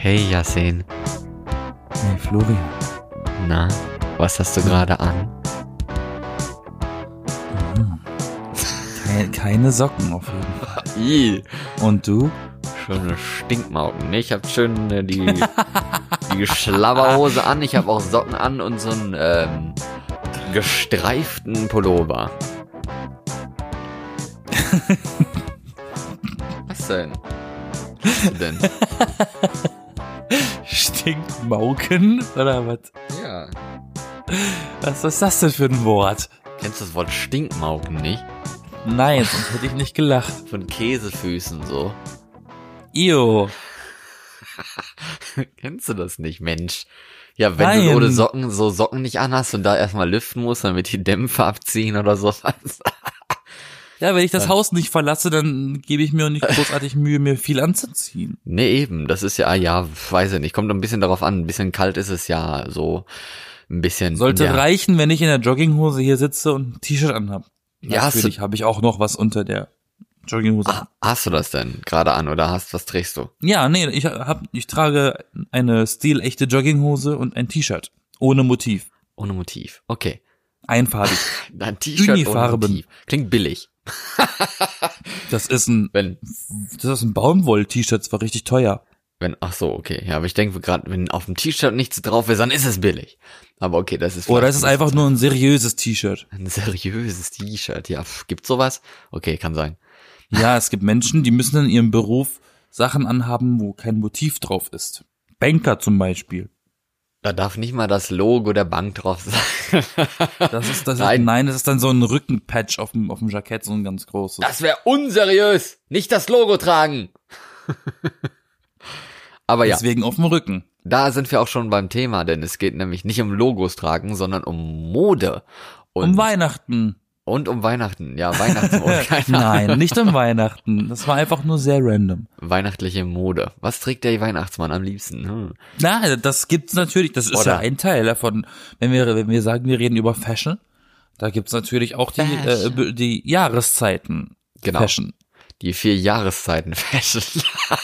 Hey Yasin, Hey Florian. na, was hast du gerade an? Keine, keine Socken auf jeden Fall. Ih, Und du? schöne Stinkmauken. Ich hab schön äh, die, die Schlabberhose an, ich habe auch Socken an und so einen ähm, gestreiften Pullover. was denn? Was denn? Stinkmauken? Oder was? Ja. Was ist das denn für ein Wort? Kennst du das Wort Stinkmauken nicht? Nein, sonst hätte ich nicht gelacht. Von Käsefüßen so. Io. Kennst du das nicht, Mensch? Ja, wenn du Nein. ohne Socken so Socken nicht anhast und da erstmal lüften musst, damit die Dämpfe abziehen oder sowas. Ja, wenn ich das Haus nicht verlasse, dann gebe ich mir auch nicht großartig Mühe, mir viel anzuziehen. nee, eben, das ist ja, ja, weiß ich nicht, kommt ein bisschen darauf an, ein bisschen kalt ist es ja, so ein bisschen. Sollte ja. reichen, wenn ich in der Jogginghose hier sitze und ein T-Shirt anhab. Ja, Natürlich habe ich auch noch was unter der Jogginghose. Ah, Hast du das denn gerade an oder hast, was trägst du? Ja, nee, ich hab, ich trage eine stilechte Jogginghose und ein T-Shirt. Ohne Motiv. Ohne Motiv. Okay. Einfarbig. Ein T-Shirt ohne. Motiv. Klingt billig. Das ist ein, Wenn, das ist ein Baumwoll-T-Shirt, das war richtig teuer. wenn, ach so, okay. Ja, aber ich denke gerade, wenn auf dem T-Shirt nichts drauf ist, dann ist es billig. Aber okay, das ist Oder vielleicht es ist einfach nur ein seriöses T-Shirt. Ein seriöses T-Shirt, ja. pf, Gibt's sowas? Okay, kann sein. Ja, es gibt Menschen, die müssen in ihrem Beruf Sachen anhaben, wo kein Motiv drauf ist. Banker zum Beispiel. Da darf nicht mal das Logo der Bank drauf sein. Das ist, das Nein. ist, nein, das ist dann so ein Rückenpatch auf dem, auf dem Jackett, so ein ganz großes. Das wäre unseriös. Nicht das Logo tragen. Aber ja, Deswegen auf dem Rücken. da sind wir auch schon beim Thema, denn es geht nämlich nicht um Logos tragen, sondern um Mode. Und, Um Weihnachten. Und um Weihnachten. Ja, Weihnachtsmode. Nein, nicht um Weihnachten. Das war einfach nur sehr random. Weihnachtliche Mode. Was trägt der Weihnachtsmann am liebsten? Hm. Na, das gibt's natürlich, das ist Oder- ja ein Teil davon. Wenn wir, wenn wir sagen, wir reden über Fashion, da gibt's natürlich auch die, äh, Fashion. die Jahreszeiten. Genau. Fashion. Die vier Jahreszeiten Fashion.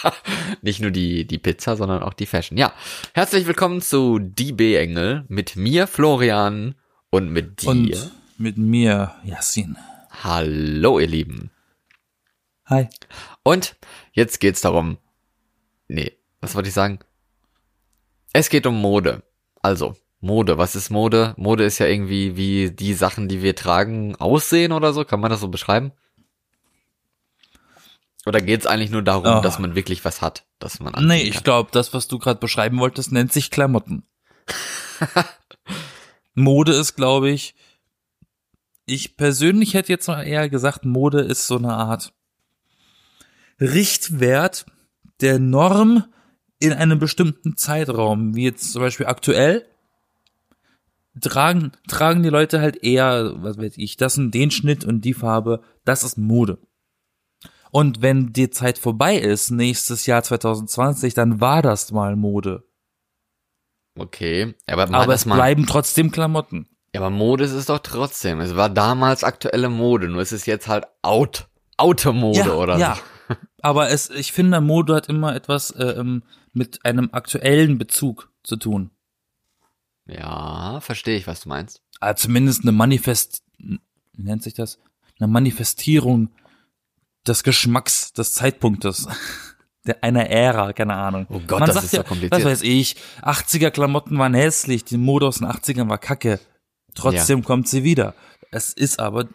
Nicht nur die, die Pizza, sondern auch die Fashion. Ja, herzlich willkommen zu Die B-Engel mit mir, Florian, und mit dir. Und mit mir, Yassin. Hallo, ihr Lieben. Hi. Und jetzt geht's darum. Nee, was wollte ich sagen? Es geht um Mode. Also, Mode. Was ist Mode? Mode ist ja irgendwie wie die Sachen, die wir tragen, aussehen oder so. Kann man das so beschreiben? Oder geht's eigentlich nur darum, Ah. dass man wirklich was hat, dass man Nee, ich glaube, das, was du gerade beschreiben wolltest, nennt sich Klamotten. Mode ist, glaube ich, ich persönlich hätte jetzt mal eher gesagt, Mode ist so eine Art Richtwert der Norm in einem bestimmten Zeitraum, wie jetzt zum Beispiel aktuell, tragen, tragen die Leute halt eher, was weiß ich, das und den Schnitt und die Farbe, das ist Mode. Und wenn die Zeit vorbei ist, nächstes Jahr 2020, dann war das mal Mode. Okay, aber, Aber es bleiben trotzdem Klamotten. Ja, aber Mode ist es doch trotzdem. Es war damals aktuelle Mode, nur es ist jetzt halt out, Automode ja, oder ja. Aber es, ich finde, Mode hat immer etwas äh, ähm, mit einem aktuellen Bezug zu tun. Ja, verstehe ich, was du meinst. Also zumindest eine Manifest, wie nennt sich das? Eine Manifestierung des Geschmacks des Zeitpunktes. Der, einer Ära, keine Ahnung. Oh Gott, Man das ist ja, so kompliziert. Was weiß ich, 80er Klamotten waren hässlich, die Mode aus den 80ern war kacke. Trotzdem kommt sie wieder. Es ist aber,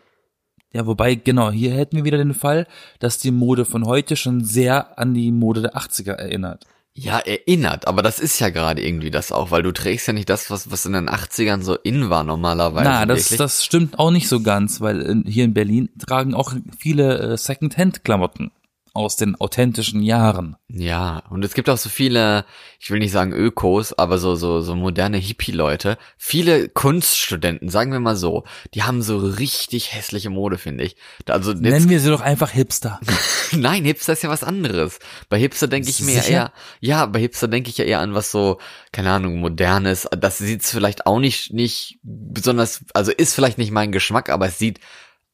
ja, wobei, genau, hier hätten wir wieder den Fall, dass die Mode von heute schon sehr an die Mode der 80er erinnert. Ja, erinnert, aber das ist ja gerade irgendwie das auch, weil du trägst ja nicht das, was, was in den 80ern so in war normalerweise. Na, das, wirklich. das stimmt auch nicht so ganz, weil in, hier in Berlin tragen auch viele äh, Second-Hand-Klamotten aus den authentischen Jahren. Ja, und es gibt auch so viele, ich will nicht sagen Ökos, aber so, so, so moderne Hippie-Leute. Viele Kunststudenten, sagen wir mal so, die haben so richtig hässliche Mode, finde ich. Also jetzt, Nennen wir sie doch einfach Hipster. nein, Hipster ist ja was anderes. Bei Hipster denke ich mir Sicher? eher, ja, bei Hipster denke ich ja eher an was so, keine Ahnung, modernes. Das sieht's vielleicht auch nicht, nicht besonders, also ist vielleicht nicht mein Geschmack, aber es sieht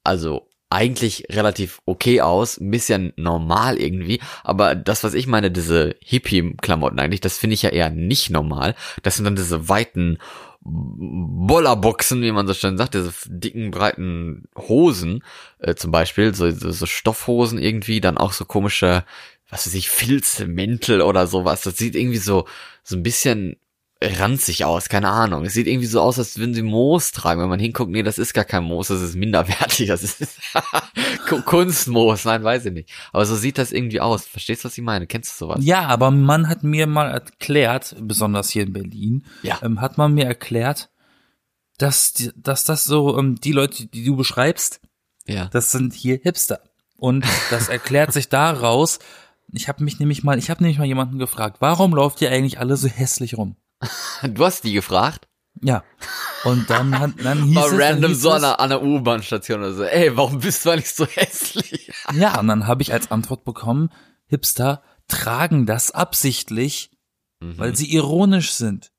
also eigentlich relativ okay aus, ein bisschen normal irgendwie, aber das, was ich meine, diese Hippie-Klamotten eigentlich, das finde ich ja eher nicht normal. Das sind dann diese weiten Bollerboxen, wie man so schön sagt, diese dicken, breiten Hosen, äh, zum Beispiel, so, so, so Stoffhosen irgendwie, dann auch so komische, was weiß ich, Filzmäntel oder sowas. Das sieht irgendwie so, so ein bisschen ranzig aus, keine Ahnung. Es sieht irgendwie so aus, als würden sie Moos tragen. Wenn man hinguckt, nee, das ist gar kein Moos, das ist minderwertig, das ist Kunstmoos, nein, weiß ich nicht. Aber so sieht das irgendwie aus. Verstehst du, was ich meine? Kennst du sowas? Ja, aber man hat mir mal erklärt, besonders hier in Berlin, Ja. ähm, hat man mir erklärt, dass, dass das so, ähm, die Leute, die du beschreibst, Ja. das sind hier Hipster. Und das erklärt sich daraus, ich habe mich nämlich mal, ich habe nämlich mal jemanden gefragt, warum lauft ihr eigentlich alle so hässlich rum? Du hast die gefragt? Ja. Und dann, hat, dann hieß Mal es, dann random so an einer U-Bahn-Station oder so. Ey, warum bist du eigentlich so hässlich? Ja, und dann habe ich als Antwort bekommen, Hipster tragen das absichtlich, weil sie ironisch sind.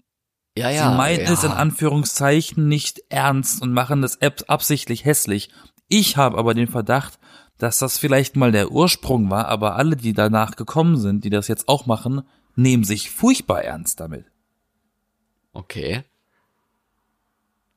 Ja, Sie ja. meinen ja. es in Anführungszeichen nicht ernst und machen das ab- absichtlich hässlich. Ich habe aber den Verdacht, dass das vielleicht mal der Ursprung war, aber alle, die danach gekommen sind, die das jetzt auch machen, nehmen sich furchtbar ernst damit. Okay.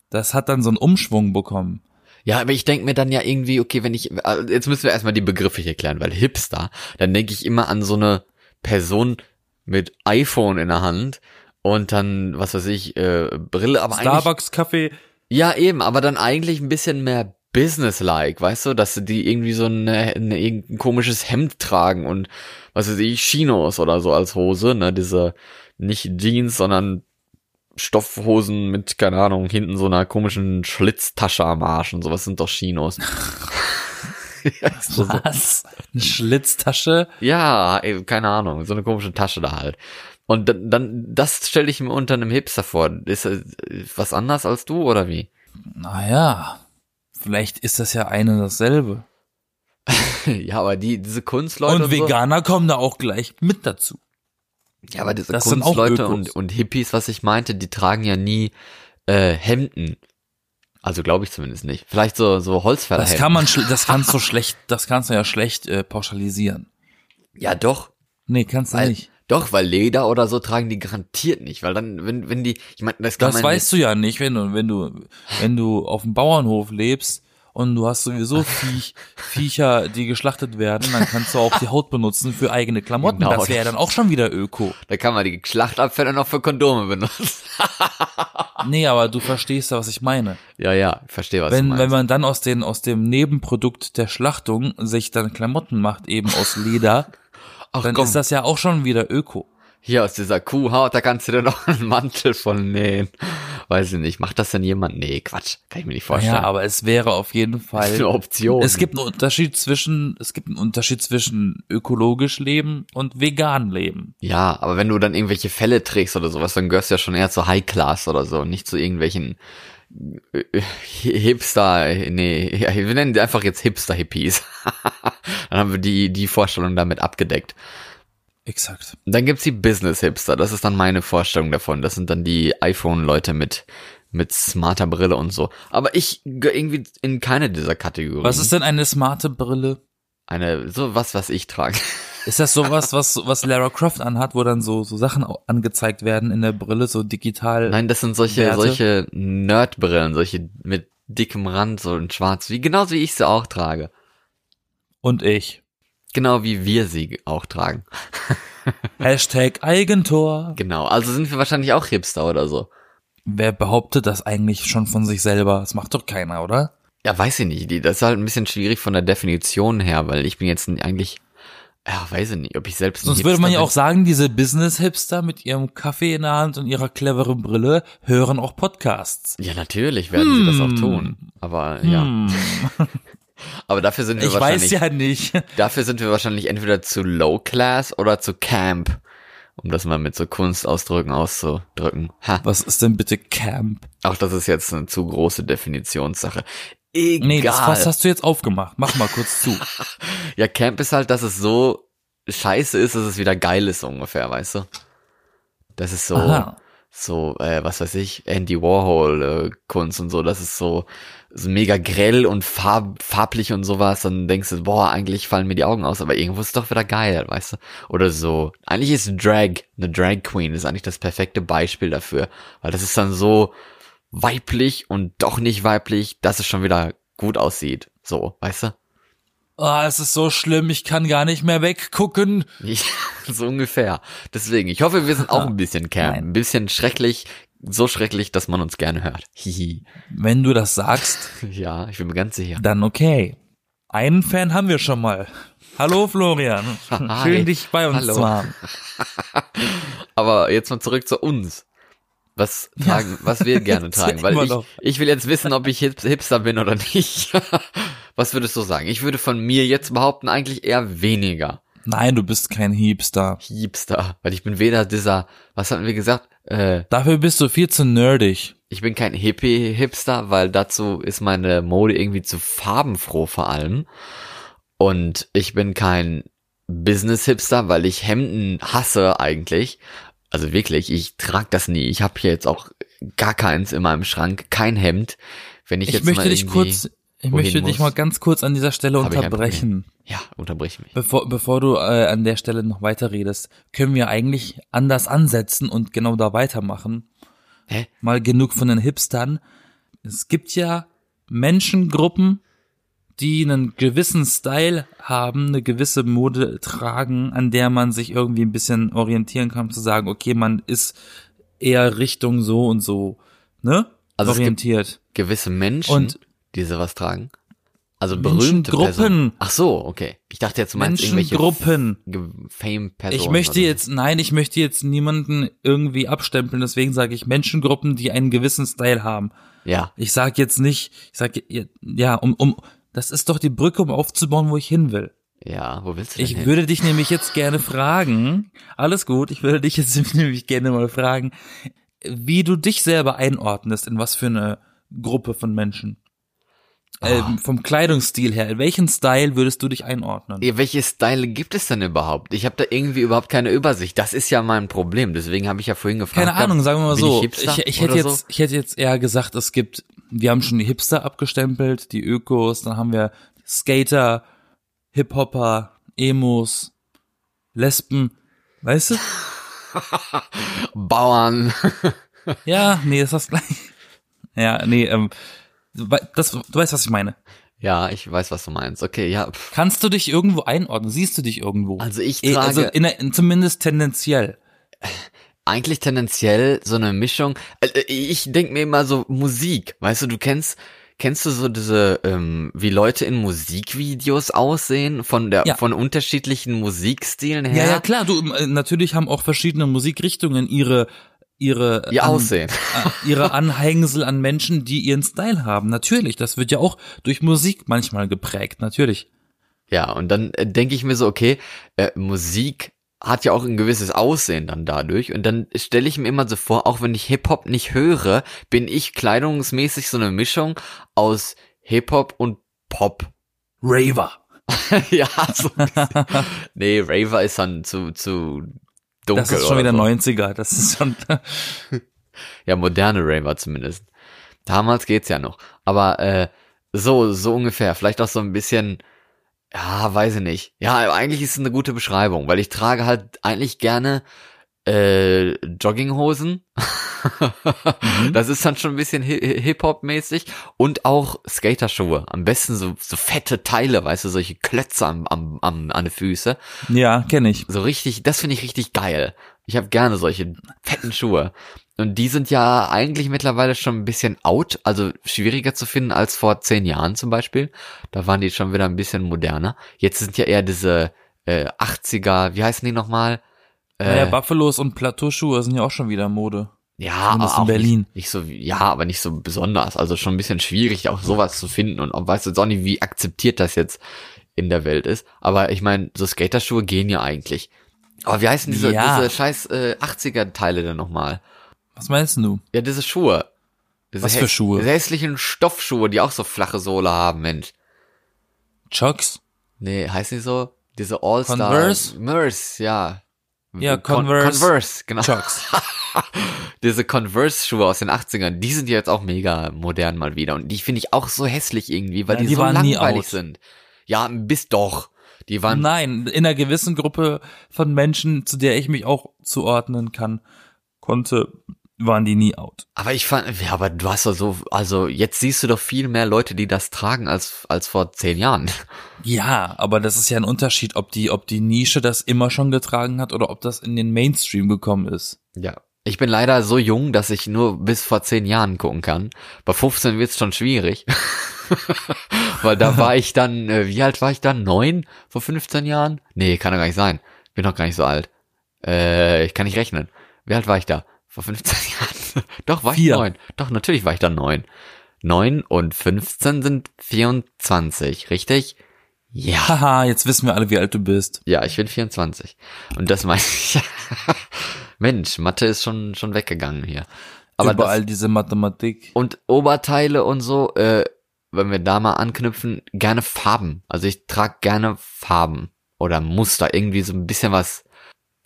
Das hat dann so einen Umschwung bekommen. Ja, aber ich denk mir dann ja irgendwie, okay, wenn ich, äh, jetzt müssen wir erstmal die Begriffe hier klären, weil Hipster, dann denke ich immer an so eine Person mit iPhone in der Hand und dann, was weiß ich, äh, Brille, aber eigentlich, Starbucks Kaffee. ja eben, aber dann eigentlich ein bisschen mehr businesslike, weißt du, dass die irgendwie so eine, eine, irgendein komisches Hemd tragen und was weiß ich, Chinos oder so als Hose, ne, diese, nicht Jeans, sondern Stoffhosen mit, keine Ahnung, hinten so einer komischen Schlitztasche am Arsch und sowas sind doch Chinos. so. Was? Eine Schlitztasche? ja, ey, keine Ahnung, so eine komische Tasche da halt. Und dann, dann das stelle ich mir unter einem Hipster vor. Ist das was anders als du oder wie? Naja, vielleicht ist das ja eine dasselbe. ja, aber die diese Kunstleute Und Veganer kommen da auch gleich mit dazu. Ja, aber diese das sind auch Kunstleute und und Hippies, was ich meinte, die tragen ja nie äh, Hemden. Also glaube ich zumindest nicht. Vielleicht so so Holzfällerhemden. Das kann man, das kannst du schlecht, das kannst du ja schlecht äh, pauschalisieren. ja doch. Nee, kannst du Weil, nicht. Doch, weil Leder oder so tragen die garantiert nicht, weil dann, wenn, wenn die, ich meine, das kann Das weißt du ja nicht, wenn du, wenn du, wenn du auf dem Bauernhof lebst und du hast sowieso Viech, Viecher, die geschlachtet werden, dann kannst du auch die Haut benutzen für eigene Klamotten. Genau. Das wäre dann auch schon wieder Öko. da kann man die Schlachtabfälle noch für Kondome benutzen. Nee, aber du verstehst ja, was ich meine. ja, ja, ich verstehe, was du Wenn, meinst. wenn man dann aus den, aus dem Nebenprodukt der Schlachtung sich dann Klamotten macht, eben aus Leder, Ach dann komm, ist das ja auch schon wieder Öko. Hier aus dieser Kuhhaut, da kannst du dir noch einen Mantel von nähen. Weiß ich nicht, macht das denn jemand? Nee, Quatsch, kann ich mir nicht vorstellen. Ja, aber es wäre auf jeden Fall. eine Option. Es gibt einen Unterschied zwischen, es gibt einen Unterschied zwischen ökologisch leben und vegan leben. Ja, aber wenn du dann irgendwelche Fälle trägst oder sowas, dann gehörst du ja schon eher zu High Class oder so, nicht zu irgendwelchen äh, äh, Hipster, nee, wir nennen die einfach jetzt Hipster-Hippies. dann haben wir die, die Vorstellung damit abgedeckt. Exakt. Dann gibt's die Business-Hipster, das ist dann meine Vorstellung davon. Das sind dann die iPhone-Leute mit, mit smarter Brille und so. Aber ich gehöre irgendwie in keine dieser Kategorien. Was ist denn eine smarte Brille? Eine, so was, was ich trage. Ist das sowas, was, was Lara Croft anhat, wo dann so, so Sachen angezeigt werden in der Brille, so digital? Nein, das sind solche, Werte? solche Nerdbrillen, solche mit dickem Rand, so in schwarz, wie, genauso wie ich sie auch trage. Und ich. Genau wie wir sie auch tragen. Hashtag Eigentor. Genau, also sind wir wahrscheinlich auch Hipster oder so. Wer behauptet das eigentlich schon von sich selber? Das macht doch keiner, oder? Ja, weiß ich nicht, das ist halt ein bisschen schwierig von der Definition her, weil ich bin jetzt eigentlich, ja, weiß ich nicht, ob ich selbst Sonst würde man ja auch sagen, diese Business-Hipster mit ihrem Kaffee in der Hand und ihrer cleveren Brille hören auch Podcasts. Ja, natürlich werden sie das auch Hm. tun. Aber ja, Hm, aber dafür sind wir ich wahrscheinlich, weiß ja nicht. dafür sind wir wahrscheinlich entweder zu Low Class oder zu Camp, um das mal mit so Kunstausdrücken auszudrücken. Ha. Was ist denn bitte Camp? Auch das ist jetzt eine zu große Definitionssache. Egal. Nee, das Fass hast du jetzt aufgemacht. Mach mal kurz zu. ja, Camp ist halt, dass es so scheiße ist, dass es wieder geil ist, ungefähr, weißt du? Das ist so, Aha. So, äh, was weiß ich, Andy Warhol äh, Kunst und so, das ist so, so mega grell und farb, farblich und sowas, dann denkst du, boah, eigentlich fallen mir die Augen aus, aber irgendwo ist es doch wieder geil, weißt du? Oder so. Eigentlich ist Drag, eine Drag Queen, ist eigentlich das perfekte Beispiel dafür, weil das ist dann so weiblich und doch nicht weiblich, dass es schon wieder gut aussieht, so, weißt du? Oh, es ist so schlimm, ich kann gar nicht mehr weggucken. Ich, so ungefähr. Deswegen, ich hoffe, wir sind auch ein bisschen Cam, Nein. ein bisschen schrecklich, so schrecklich, dass man uns gerne hört. Hihi. Wenn du das sagst, Ja, ich bin mir ganz sicher. dann okay. Einen Fan haben wir schon mal. Hallo Florian. Hi. Schön dich bei uns Hallo. zu haben. Aber jetzt mal zurück zu uns. Was tragen, was wir gerne tragen, weil ich, ich will jetzt wissen, ob ich Hip- Hipster bin oder nicht. Was würdest du sagen? Ich würde von mir jetzt behaupten, eigentlich eher weniger Nein, du bist kein Hipster. Hipster, weil ich bin weder dieser, was hatten wir gesagt? Äh, Dafür bist du viel zu nerdig. ich bin kein Hippie-Hipster, weil dazu ist meine Mode irgendwie zu farbenfroh vor allem. Und ich bin kein Business-Hipster, weil ich Hemden hasse eigentlich. Also wirklich, ich trag das nie. Ich habe hier jetzt auch gar keins in meinem Schrank, kein Hemd. Wenn ich, Ich jetzt möchte mal dich kurz, ich möchte dich muss. mal ganz kurz an dieser Stelle Hab unterbrechen. Ja, unterbrich mich. Bevor, bevor du äh, an der Stelle noch weiterredest, können wir eigentlich anders ansetzen und genau da weitermachen. Hä? Mal genug von den Hipstern. Es gibt ja Menschengruppen, die einen gewissen Style haben, eine gewisse Mode tragen, an der man sich irgendwie ein bisschen orientieren kann, zu sagen, okay, man ist eher Richtung so und so, ne? Also es gibt orientiert. Gewisse Menschen, Und- die sowas tragen. Also berühmte. Personen. Ach so, okay. Ich dachte jetzt, du meinst irgendwelche Menschengruppen. Fame-Personen. Ich möchte jetzt, nein, ich möchte jetzt niemanden irgendwie abstempeln, deswegen sage ich Menschengruppen, die einen gewissen Style haben. Ja, Ich sage jetzt nicht, ich sage, ja, um, um, das ist doch die Brücke, um aufzubauen, wo ich hin will. ja, wo willst du denn Ich hin? würde dich nämlich jetzt gerne fragen, alles gut, ich würde dich jetzt nämlich gerne mal fragen, wie du dich selber einordnest, in was für eine Gruppe von Menschen. Ähm, vom Kleidungsstil her, in welchen Style würdest du dich einordnen? Ja, welche Style gibt es denn überhaupt? Ich habe da irgendwie überhaupt keine Übersicht. Das ist ja mein Problem. Deswegen habe ich ja vorhin gefragt. Keine Ahnung, sagen wir mal so. Ich, ich, ich hätte jetzt, so? ich hätte jetzt eher gesagt, es gibt, wir haben schon die Hipster abgestempelt, die Ökos, dann haben wir Skater, Hip-Hopper, Emos, Lesben, weißt du? Bauern. Ja, nee, ist das gleich. Ja, nee, ähm, das, du weißt, was ich meine. ja, ich weiß, was du meinst. Okay, ja. Pff. Kannst du dich irgendwo einordnen? Siehst du dich irgendwo? Also ich Eh, trage also in, in, zumindest tendenziell. eigentlich tendenziell so eine Mischung. Äh, Ich denk mir immer so Musik. Weißt du, du kennst Kennst du so diese, ähm, wie Leute in Musikvideos aussehen, von der, Ja. von unterschiedlichen Musikstilen her? Ja, ja, klar, du, äh, natürlich haben auch verschiedene Musikrichtungen ihre, ihre, Ihr an- Aussehen. äh, ihre Anhängsel an Menschen, die ihren Style haben. Natürlich, das wird ja auch durch Musik manchmal geprägt, natürlich. Ja, und dann äh, denke ich mir so, okay, äh, Musik hat ja auch ein gewisses Aussehen dann dadurch. Und dann stelle ich mir immer so vor, auch wenn ich Hip-Hop nicht höre, bin ich kleidungsmäßig so eine Mischung aus Hip-Hop und Pop. Raver. ja, so. Nee, Raver ist dann zu, zu dunkel. Das ist schon wieder so. 90er, das ist schon, Ja, moderne Raver zumindest. Damals geht's ja noch. Aber äh, so, so ungefähr. Vielleicht auch so ein bisschen, ja, weiß ich nicht. Ja, eigentlich ist es eine gute Beschreibung, weil ich trage halt eigentlich gerne äh, Jogginghosen. Das ist dann schon ein bisschen Hi- Hip-Hop-mäßig. Und auch Skaterschuhe. Am besten so, so fette Teile, weißt du, solche Klötze am, am, am, an den Füße. ja, kenne ich. So richtig, das finde ich richtig geil. Ich habe gerne solche fetten Schuhe. Und die sind ja eigentlich mittlerweile schon ein bisschen out, also schwieriger zu finden als vor zehn Jahren zum Beispiel. Da waren die schon wieder ein bisschen moderner. Jetzt sind ja eher diese äh, 80er, wie heißen die nochmal? Äh, Naja, Buffalos und Plateauschuhe sind ja auch schon wieder Mode. ja, zumindest aber in Berlin. Nicht, nicht so, ja, aber nicht so besonders. Also schon ein bisschen schwierig, auch sowas zu finden. Und auch, weißt du jetzt auch nicht, wie akzeptiert das jetzt in der Welt ist. Aber ich meine, so Skaterschuhe gehen ja eigentlich. Aber wie heißen diese, Ja. diese scheiß äh, 80er-Teile denn nochmal? Was meinst du? Ja, diese Schuhe. Diese Was für Schuhe? Diese hässlichen Stoffschuhe, die auch so flache Sohle haben, Mensch. Chucks? Nee, heißen die so? Diese All-Star. Converse? Merce, ja. Ja, Con- Converse. Converse, genau. Chucks. Diese Converse-Schuhe aus den 80ern, die sind ja jetzt auch mega modern mal wieder. Und die finde ich auch so hässlich irgendwie, weil Ja, die, die so waren nie langweilig sind. Ja, bis doch. Die waren, Nein, in einer gewissen Gruppe von Menschen, zu der ich mich auch zuordnen kann, konnte, waren die nie out. aber ich fand, ja, aber du hast doch so, also jetzt siehst du doch viel mehr Leute, die das tragen als, als vor zehn Jahren. Ja, aber das ist ja ein Unterschied, ob die, ob die Nische das immer schon getragen hat oder ob das in den Mainstream gekommen ist. Ja. Ich bin leider so jung, dass ich nur bis vor zehn Jahren gucken kann. Bei 15 wird's schon schwierig. Weil da war ich dann, äh, wie alt war ich dann? Neun? Vor 15 Jahren? Nee, kann doch gar nicht sein. Bin doch gar nicht so alt. Äh, ich kann nicht rechnen. Wie alt war ich da? Vor 15 Jahren? doch, war ich Vier. neun. Doch, natürlich war ich dann neun. Neun und 15 sind 24, richtig? Ja. Haha, jetzt wissen wir alle, wie alt du bist. Ja, ich bin 24. Und das meine ich. Mensch, Mathe ist schon, schon weggegangen hier. Aber Überall das, diese Mathematik. und Oberteile und so, äh, wenn wir da mal anknüpfen, gerne Farben. Also ich trage gerne Farben oder Muster, irgendwie so ein bisschen was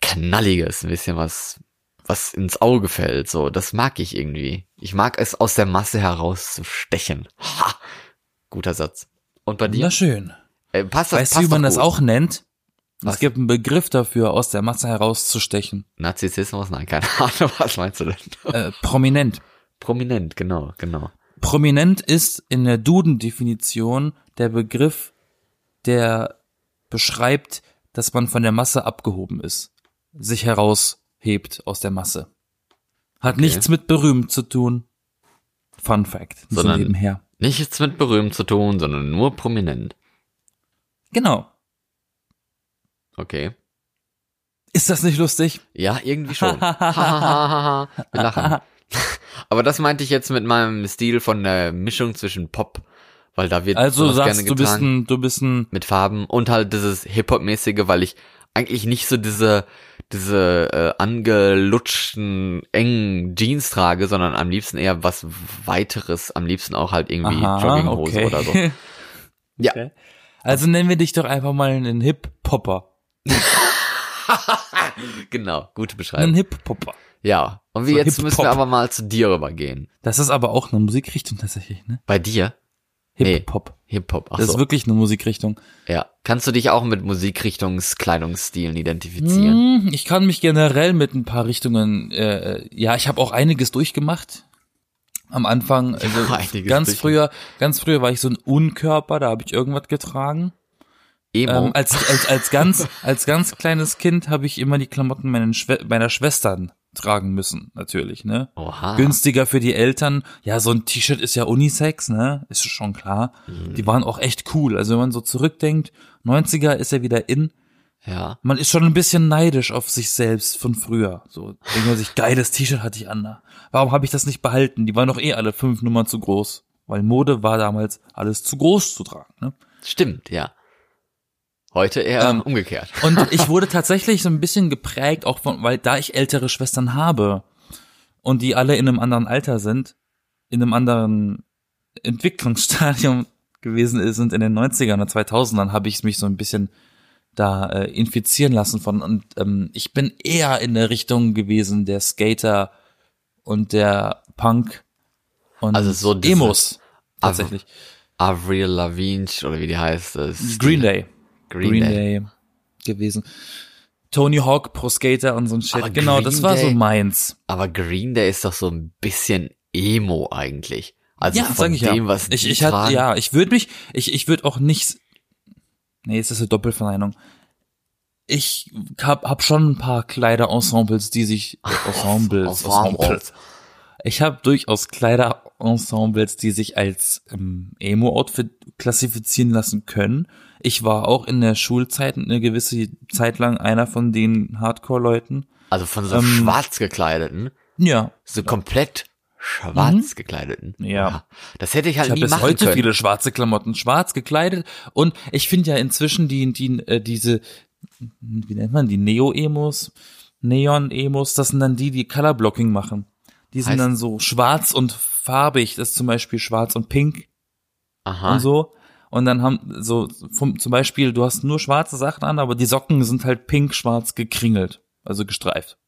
Knalliges, ein bisschen was, was ins Auge fällt. So, das mag ich irgendwie. Ich mag es aus der Masse herauszustechen. Ha! Guter Satz. Und bei dir? Wunderschön. Äh, passt das, Weißt du, wie man doch das gut. auch nennt? Was? Es gibt einen Begriff dafür, aus der Masse herauszustechen. Narzissmus? Nein, keine Ahnung. Was meinst du denn? Äh, prominent. Prominent, genau, genau. Prominent ist in der Duden-Definition der Begriff, der beschreibt, dass man von der Masse abgehoben ist, sich heraushebt aus der Masse. Hat Okay. nichts mit berühmt zu tun. Fun Fact. So Sondern- nebenher. Nichts mit berühmt zu tun, sondern nur prominent. Genau. Okay. Ist das nicht lustig? Ja, irgendwie schon. Wir lachen. Aber das meinte ich jetzt mit meinem Stil von der Mischung zwischen Pop, weil da wird Also sagst gerne du bist ein, du bist ein, mit Farben und halt dieses Hip-Hop-mäßige, weil ich eigentlich nicht so diese diese äh, angelutschten engen Jeans trage, sondern am liebsten eher was weiteres, am liebsten auch halt irgendwie aha, Jogginghose okay. oder so. Ja. Okay. Also nennen wir dich doch einfach mal einen Hip-Popper. Genau, gute Einen Beschreibung. Hip-Popper. Ja, und wir So jetzt müssen wir aber mal zu dir rübergehen. Das ist aber auch eine Musikrichtung tatsächlich, ne? Bei dir? Nee. Hip-Hop. Hip-Hop. Ach Das so. ist wirklich eine Musikrichtung. Ja. Kannst du dich auch mit Musikrichtungskleidungsstilen identifizieren? Hm, Ich kann mich generell mit ein paar Richtungen, äh, ja, ich habe auch einiges durchgemacht. Am Anfang, also einiges ganz durch- früher, ganz früher war ich so ein Unkörper, da habe ich irgendwas getragen. Emo. Ähm, als, als, als ganz, als ganz kleines Kind habe ich immer die Klamotten meinen Schwe meiner Schwestern tragen müssen, natürlich, ne? Oha. Günstiger für die Eltern. Ja, so ein T-Shirt ist ja Unisex, ne? Ist schon klar. Mhm. Die waren auch echt cool. Also wenn man so zurückdenkt, 90er ist ja wieder in. Ja. Man ist schon ein bisschen neidisch auf sich selbst von früher. So, denkt man sich, geiles T-Shirt hatte ich an. Warum habe ich das nicht behalten? Die waren doch eh alle fünf Nummern zu groß. Weil Mode war damals alles zu groß zu tragen, ne? Stimmt, ja. Heute eher Ähm, umgekehrt. Und ich wurde tatsächlich so ein bisschen geprägt, auch von, weil da ich ältere Schwestern habe und die alle in einem anderen Alter sind, in einem anderen Entwicklungsstadium gewesen ist und in den 90ern und 2000ern habe ich mich so ein bisschen da äh, infizieren lassen von und ähm, ich bin eher in der Richtung gewesen der Skater und der Punk und Also so diese- Emos tatsächlich. Avril Lavigne oder wie die heißt. Das Green Day. Green, Green Day. Day. gewesen. Tony Hawk Pro Skater und so ein Shit. Aber genau, Green das war so Day- meins. Aber Green Day ist doch so ein bisschen Emo eigentlich. Also ja, von dem, ja. was ich ich hatte ja, ich würde mich ich ich würde auch nicht Nee, es ist eine Doppelverneinung. Ich hab, hab schon ein paar Kleiderensembles, die sich Ensembles, Ensemble. Ensembles. Ich habe durchaus Kleiderensembles, die sich als ähm, Emo-Outfit klassifizieren lassen können. Ich war auch in der Schulzeit eine gewisse Zeit lang einer von den Hardcore-Leuten. Also von so Ähm, schwarz gekleideten, Ja, so komplett schwarz gekleideten. Mhm. Ja. Oha. Das hätte ich halt Ich habe nie bis machen heute können. viele schwarze Klamotten, schwarz gekleidet und ich finde ja inzwischen die die äh, diese wie nennt man die Neo-Emos, Neon-Emos, das sind dann die, die Colorblocking machen. Die sind Heißt- dann so schwarz und farbig, das ist zum Beispiel schwarz und pink Aha. und so. Und dann haben so vom, zum Beispiel, du hast nur schwarze Sachen an, aber die Socken sind halt pink-schwarz gekringelt. also gestreift.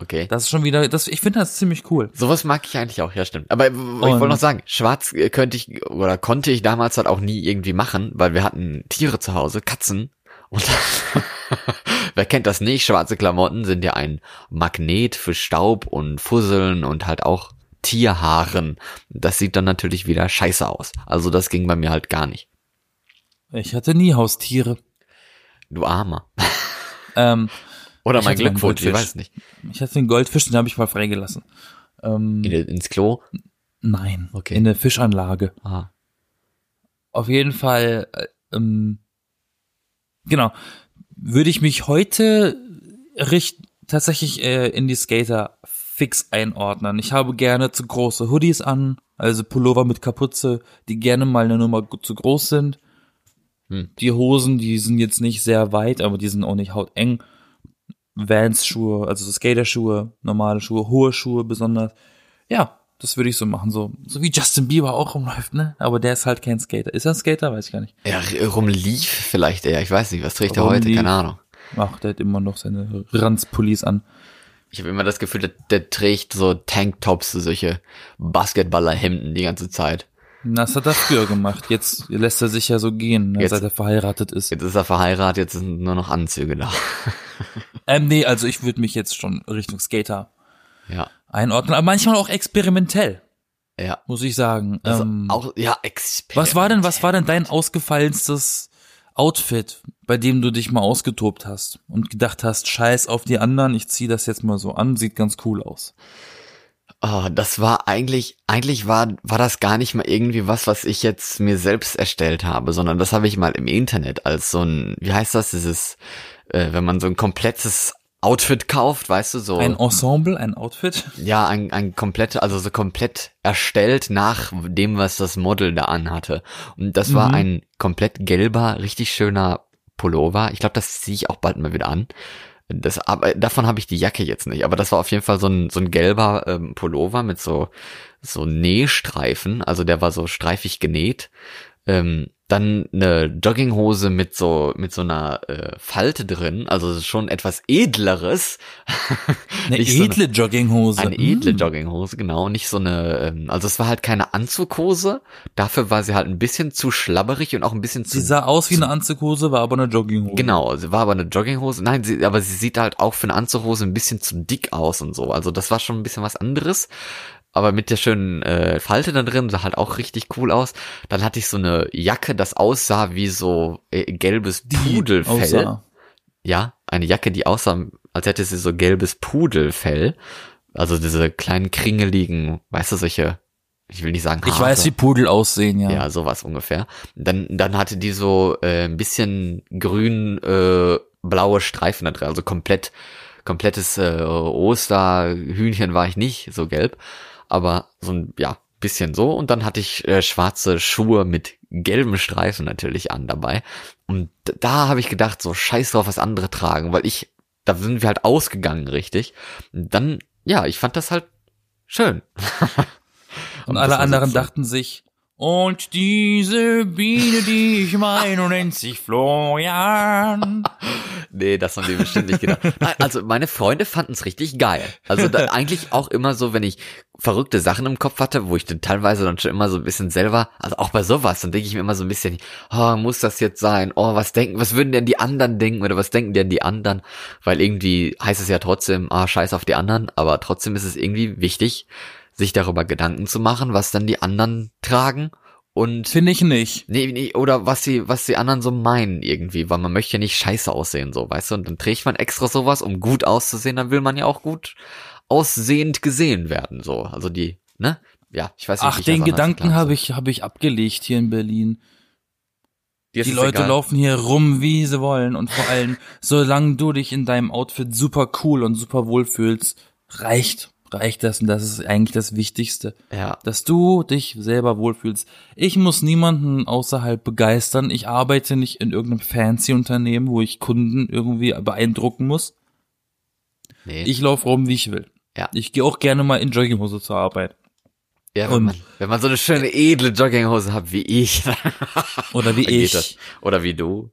Okay. Das ist schon wieder, das, ich finde das ziemlich cool. Sowas mag ich eigentlich auch, ja stimmt. Aber ich wollte noch sagen, schwarz äh, könnte ich oder konnte ich damals halt auch nie irgendwie machen, weil wir hatten Tiere zu Hause, Katzen. Und wer kennt das nicht? Schwarze Klamotten sind ja ein Magnet für Staub und Fusseln und halt auch Tierhaaren. Das sieht dann natürlich wieder scheiße aus. Also das ging bei mir halt gar nicht. Ich hatte nie Haustiere. Du Armer. Ähm, Oder mein Glückwunsch, ich weiß nicht. ich hatte den Goldfisch, den habe ich mal freigelassen. Ähm, In, ins Klo. nein, Okay. in der Fischanlage. Ah. Auf jeden Fall, äh, ähm, genau, würde ich mich heute richt tatsächlich äh, in die Skater fix einordnen. Ich habe gerne zu große Hoodies an, also Pullover mit Kapuze, die gerne mal eine Nummer zu groß sind. Hm. Die Hosen, die sind jetzt nicht sehr weit, aber die sind auch nicht hauteng. Vans-Schuhe, also so Skaterschuhe, normale Schuhe, hohe Schuhe besonders. Ja, das würde ich so machen, so, so wie Justin Bieber auch rumläuft, ne? Aber der ist halt kein Skater. Ist er ein Skater? Weiß ich gar nicht. Ja, rumlief vielleicht eher. Ich weiß nicht, was trägt er heute? Keine Ahnung. Ach, der hat immer noch seine Ranzpullis an. Ich habe immer das Gefühl, der, der trägt so Tanktops, solche Basketballerhemden die ganze Zeit. Das hat er früher gemacht. Jetzt lässt er sich ja so gehen, ne, Jetzt- seit er verheiratet ist. Jetzt ist er verheiratet, jetzt sind nur noch Anzüge da. Ähm, nee, also ich würde mich jetzt schon Richtung Skater Ja, einordnen, aber manchmal auch experimentell, ja. muss ich sagen. Also ähm, auch, ja, Experiment. was war denn, was war denn dein ausgefallenstes Outfit, bei dem du dich mal ausgetobt hast und gedacht hast, scheiß auf die anderen, ich zieh das jetzt mal so an, sieht ganz cool aus. Oh, das war eigentlich, eigentlich war, war das gar nicht mal irgendwie was, was ich jetzt mir selbst erstellt habe, sondern das habe ich mal im Internet als so ein, wie heißt das, dieses, äh, wenn man so ein komplettes Outfit kauft, weißt du, so. Ein Ensemble, ein Outfit? Ja, ein, ein komplett, also so komplett erstellt nach dem, was das Model da anhatte. Und das war Mhm. ein komplett gelber, richtig schöner Pullover. Ich glaube, das ziehe ich auch bald mal wieder an. Das, aber davon habe ich die Jacke jetzt nicht. Aber das war auf jeden Fall so ein, so ein gelber ähm, Pullover mit so, so Nähstreifen. Also der war so streifig genäht. Ähm, dann eine Jogginghose mit so mit so einer äh, Falte drin, also schon etwas edleres. Eine Nicht so eine- edle Jogginghose. Eine edle Hm. Jogginghose, genau, nicht so eine, ähm, also es war halt keine Anzughose, dafür war sie halt ein bisschen zu schlabberig und auch ein bisschen zu, Sie sah aus wie eine Anzughose, war aber eine Jogginghose. genau, sie war aber eine Jogginghose, nein, sie, aber sie sieht halt auch für eine Anzughose ein bisschen zu dick aus und so, also das war schon ein bisschen was anderes, aber mit der schönen äh, Falte da drin, sah halt auch richtig cool aus. Dann hatte ich so eine Jacke, das aussah wie so äh, gelbes Pudelfell. Aussah. Ja, eine Jacke, die aussah, als hätte sie so gelbes Pudelfell. Also diese kleinen kringeligen, weißt du, solche, ich will nicht sagen Ich Haare. weiß, wie Pudel aussehen, ja. Ja, sowas ungefähr. Dann, dann hatte die so äh, ein bisschen grün, äh, blaue Streifen da drin, also komplett, komplettes äh, Osterhühnchen war ich nicht, so gelb, aber so ein, ja, bisschen so. Und dann hatte ich äh, schwarze Schuhe mit gelben Streifen natürlich an dabei. Und da habe ich gedacht, so scheiß drauf, was andere tragen, weil ich, da sind wir halt ausgegangen, richtig. Und dann, ja, ich fand das halt schön. Und das alle anderen so- dachten sich, und diese Biene, die ich meine, nennt sich Florian. Nee, das haben die bestimmt nicht gedacht. Also meine Freunde fanden es richtig geil. Also da, eigentlich auch immer so, wenn ich verrückte Sachen im Kopf hatte, wo ich dann teilweise dann schon immer so ein bisschen selber, also auch bei sowas, dann denke ich mir immer so ein bisschen, oh, muss das jetzt sein? Oh, was denken, was würden denn die anderen denken oder was denken denn die anderen? Weil irgendwie heißt es ja trotzdem, ah, scheiß auf die anderen, aber trotzdem ist es irgendwie wichtig, sich darüber Gedanken zu machen, was dann die anderen tragen und Finde ich nicht. Nee, nee, oder was sie, was die anderen so meinen irgendwie, weil man möchte ja nicht scheiße aussehen, so, weißt du, und dann trägt man extra sowas, um gut auszusehen, dann will man ja auch gut aussehend gesehen werden, so, also die, ne? Ja, ich weiß nicht, Ach, den Gedanken habe ich, habe ich abgelegt hier in Berlin. Die Leute laufen hier rum, wie sie wollen. Und vor allem, solange du dich in deinem Outfit super cool und super wohl fühlst, reicht, reicht das. Und das ist eigentlich das Wichtigste. Ja, Dass du dich selber wohlfühlst. Ich muss niemanden außerhalb begeistern. Ich arbeite nicht in irgendeinem fancy Unternehmen, wo ich Kunden irgendwie beeindrucken muss. nee, Ich laufe rum, wie ich will. Ja. Ich gehe auch gerne mal in Jogginghose zur Arbeit. ja, wenn und- man, wenn man so eine schöne edle Jogginghose hat wie ich, Oder wie ich. das. oder wie du,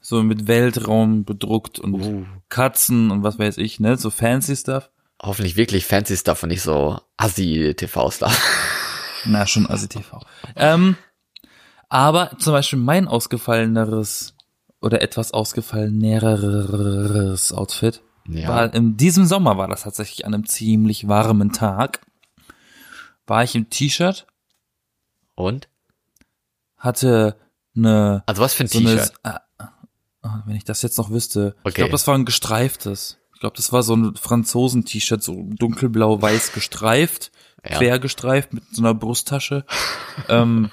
So mit Weltraum bedruckt und Uh. Katzen und was weiß ich, ne? So fancy Stuff. Hoffentlich wirklich fancy Stuff und nicht so Assi-TV-Stuff. Na, schon ASI-TV. Ähm, aber zum Beispiel mein ausgefalleneres oder etwas ausgefalleneres Outfit Ja. war in diesem Sommer war das tatsächlich an einem ziemlich warmen Tag. War ich im T-Shirt, Und? hatte eine Also was für ein so T-Shirt? ah, wenn ich das jetzt noch wüsste. Ich Okay. glaube, das war ein gestreiftes. Ich glaube, das war so ein Franzosen-T-Shirt, so dunkelblau-weiß gestreift, Ja. quer gestreift mit so einer Brusttasche. ähm,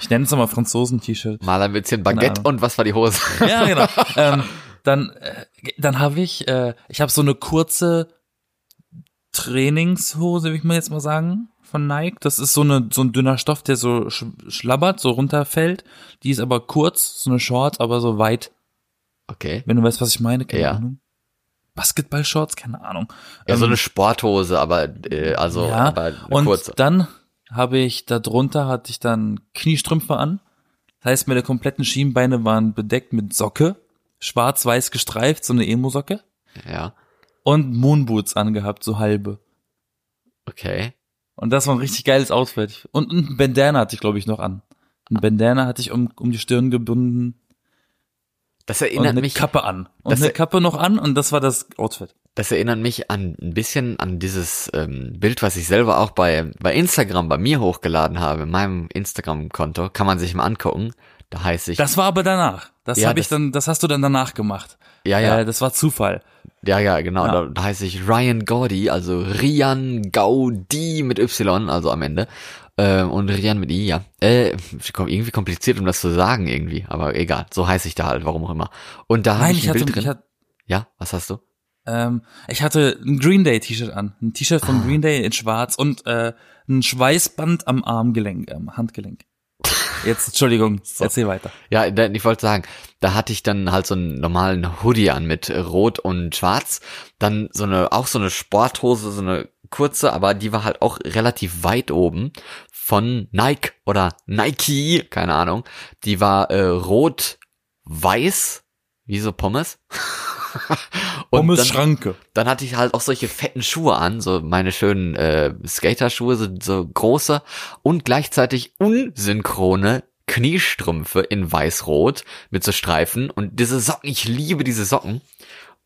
ich nenne es nochmal Franzosen-T-Shirt. Mal ein bisschen Baguette und was war die Hose? Ja, genau. ähm, dann äh, dann habe ich, äh, ich habe so eine kurze Trainingshose, will ich mal jetzt mal sagen, von Nike. Das ist so eine so ein dünner Stoff, der so sch schlabbert, so runterfällt. Die ist aber kurz, so eine Short, aber so weit. Okay. Wenn du weißt, was ich meine, keine Ja. Ahnung. Basketball-Shorts, keine Ahnung. Ja, so Ähm, eine Sporthose, aber äh, also ja, aber und kurze. dann habe ich da drunter hatte ich dann Kniestrümpfe an. Das heißt, meine kompletten Schienbeine waren bedeckt mit Socke, schwarz-weiß gestreift, so eine Emo-Socke Ja. und Moonboots angehabt, so halbe. Okay. Und das war ein richtig geiles Outfit. Und, und ein Bandana hatte ich, glaube ich, noch an. Ein Bandana hatte ich um, um die Stirn gebunden Das und erinnert eine mich Kappe an. Und eine Kappe noch an und das war das Outfit. Das erinnert mich an ein bisschen an dieses ähm, Bild, was ich selber auch bei bei Instagram bei mir hochgeladen habe, in meinem Instagram-Konto. Kann man sich mal angucken. Da heißt ich, Das war aber danach. Das Ja, habe ich dann, das hast du dann danach gemacht. ja, ja, Äh, das war Zufall. ja, ja, genau. Ja. Da, da heißt ich Ryan Gaudi, also Rian Gaudi mit Y, also am Ende. Äh, und Rian mit I, ja. Äh, irgendwie kompliziert, um das zu sagen, irgendwie. Aber egal, so heiße ich da halt, warum auch immer. Und da habe Nein, ich ich ein hatte, Bild drin. ich hatte, ja, was hast du? ähm, ich hatte ein Green Day T-Shirt an. Ein T-Shirt Ah. von Green Day in schwarz und äh, ein Schweißband am Armgelenk, am Handgelenk. Jetzt, Entschuldigung, erzähl weiter. Ja, ich wollte sagen, da hatte ich dann halt so einen normalen Hoodie an mit Rot und Schwarz. Dann so eine, auch so eine Sporthose, so eine kurze, aber die war halt auch relativ weit oben von Nike oder Nike, keine Ahnung. Die war äh, rot-weiß, wie so Pommes. und Pommes dann, Schranke. dann hatte ich halt auch solche fetten Schuhe an, so meine schönen äh, Skaterschuhe, so, so große und gleichzeitig unsynchrone Kniestrümpfe in weiß-rot mit so Streifen und diese Socken, ich liebe diese Socken.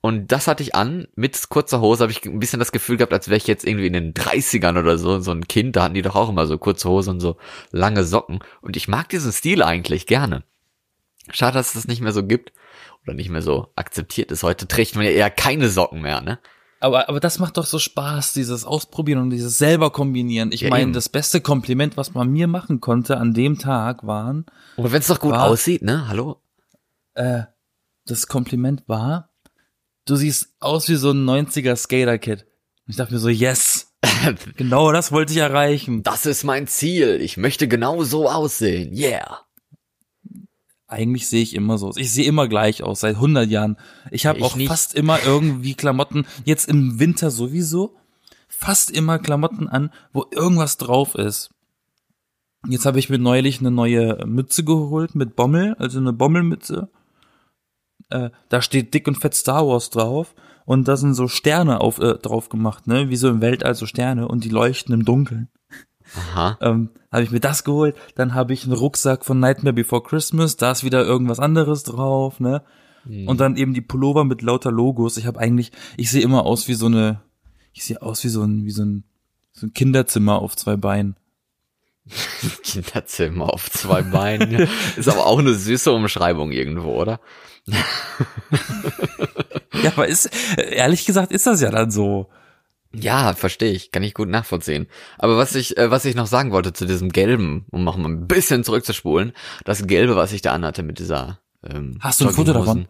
Und das hatte ich an, mit kurzer Hose habe ich ein bisschen das Gefühl gehabt, als wäre ich jetzt irgendwie in den 30ern oder so, so ein Kind, da hatten die doch auch immer so kurze Hose und so lange Socken. Und ich mag diesen Stil eigentlich gerne. Schade, dass es das nicht mehr so gibt oder nicht mehr so akzeptiert ist. Heute trägt man ja eher keine Socken mehr, ne? Aber, aber das macht doch so Spaß, dieses Ausprobieren und dieses selber kombinieren. Ich Ja, meine, das beste Kompliment, was man mir machen konnte an dem Tag, waren, Und wenn es doch gut War- aussieht, ne? Hallo? äh, das Kompliment war, du siehst aus wie so ein 90er Skater-Kid. Und ich dachte mir so, yes, genau das wollte ich erreichen. Das ist mein Ziel. Ich möchte genau so aussehen. Yeah. Eigentlich sehe ich immer so. Ich sehe immer gleich aus, seit 100 Jahren. Ich habe auch nicht. fast immer irgendwie Klamotten, jetzt im Winter sowieso, fast immer Klamotten an, wo irgendwas drauf ist. Jetzt habe ich mir neulich eine neue Mütze geholt mit Bommel, also eine Bommelmütze. Äh, da steht dick und fett Star Wars drauf und da sind so Sterne auf, äh, drauf gemacht, ne, wie so im Weltall so Sterne und die leuchten im Dunkeln Aha. ähm, habe ich mir das geholt. Dann habe ich einen Rucksack von Nightmare Before Christmas, da ist wieder irgendwas anderes drauf, ne? Und dann eben die Pullover mit lauter Logos. Ich habe eigentlich, ich sehe immer aus wie so eine, ich sehe aus wie so ein, wie so ein, so ein Kinderzimmer auf zwei Beinen. Kinderzimmer auf zwei Beinen. ist aber auch eine süße Umschreibung irgendwo, oder? Ja, aber ist, ehrlich gesagt, ist das ja dann so. Ja, verstehe ich. Kann ich gut nachvollziehen. Aber was ich, äh, was ich noch sagen wollte zu diesem Gelben, um noch mal ein bisschen zurückzuspulen, das Gelbe, was ich da anhatte mit dieser ähm, Hast du ein Foto davon?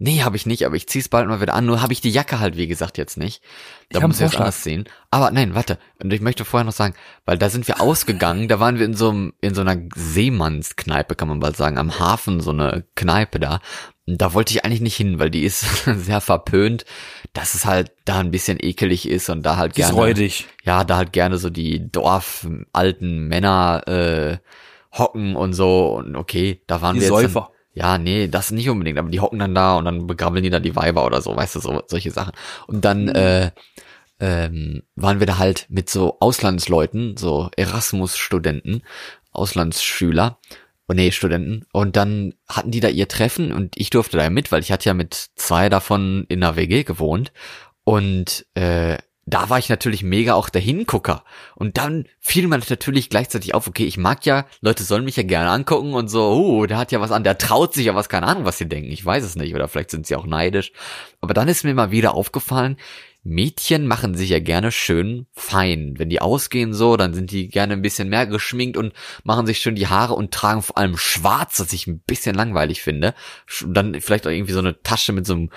Nee, habe ich nicht, aber ich zieh's bald mal wieder an. Nur habe ich die Jacke halt, wie gesagt, jetzt nicht. Da Ich muss ich jetzt anders ziehen. Aber nein, warte. Und ich möchte vorher noch sagen, weil da sind wir ausgegangen, da waren wir in so, einem, in so einer Seemannskneipe, kann man bald sagen, am Hafen, so eine Kneipe da. Da wollte ich eigentlich nicht hin, weil die ist sehr verpönt, dass es halt da ein bisschen ekelig ist und da halt ist gerne räudig. ja, da halt gerne so die dorfalten Männer äh, hocken und so und okay, da waren Die wir jetzt Säufer. Dann, Ja, nee, das nicht unbedingt, aber die hocken dann da und dann begrabbeln die da die Weiber oder so, weißt du, so solche Sachen. Und dann Mhm. äh, ähm, waren wir da halt mit so Auslandsleuten, so Erasmus-Studenten, Auslandsschüler, oh nee, Studenten. Und dann hatten die da ihr Treffen und ich durfte da mit, weil ich hatte ja mit zwei davon in einer WG gewohnt. Und äh, da war ich natürlich mega auch der Hingucker. Und dann fiel mir natürlich gleichzeitig auf, okay, ich mag ja, Leute sollen mich ja gerne angucken und so, oh, der hat ja was an, der traut sich ja was, keine Ahnung, was sie denken, ich weiß es nicht, oder vielleicht sind sie auch neidisch. Aber dann ist mir mal wieder aufgefallen, Mädchen machen sich ja gerne schön fein. Wenn die ausgehen so, dann sind die gerne ein bisschen mehr geschminkt und machen sich schön die Haare und tragen vor allem schwarz, was ich ein bisschen langweilig finde. Dann vielleicht auch irgendwie so eine Tasche mit so einem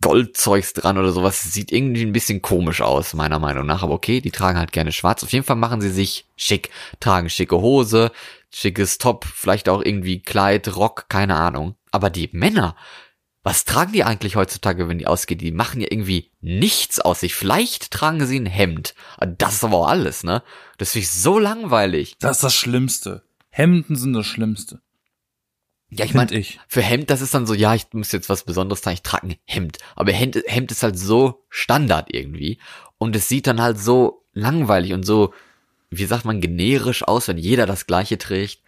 Goldzeugs dran oder sowas. Sieht irgendwie ein bisschen komisch aus, meiner Meinung nach. Aber okay, die tragen halt gerne schwarz. Auf jeden Fall machen sie sich schick. Tragen schicke Hose, schickes Top, vielleicht auch irgendwie Kleid, Rock, keine Ahnung. Aber die Männer, was tragen die eigentlich heutzutage, wenn die ausgehen? Die machen ja irgendwie nichts aus sich. Vielleicht tragen sie ein Hemd. Das ist aber auch alles, ne? Das finde ich so langweilig. Das ist das Schlimmste. Hemden sind das Schlimmste. Ja, ich meine, ich. für Hemd, das ist dann so, ja, ich muss jetzt was Besonderes tragen, ich trage ein Hemd. Aber Hemd, Hemd ist halt so Standard irgendwie. Und es sieht dann halt so langweilig und so, wie sagt man, generisch aus, wenn jeder das gleiche trägt.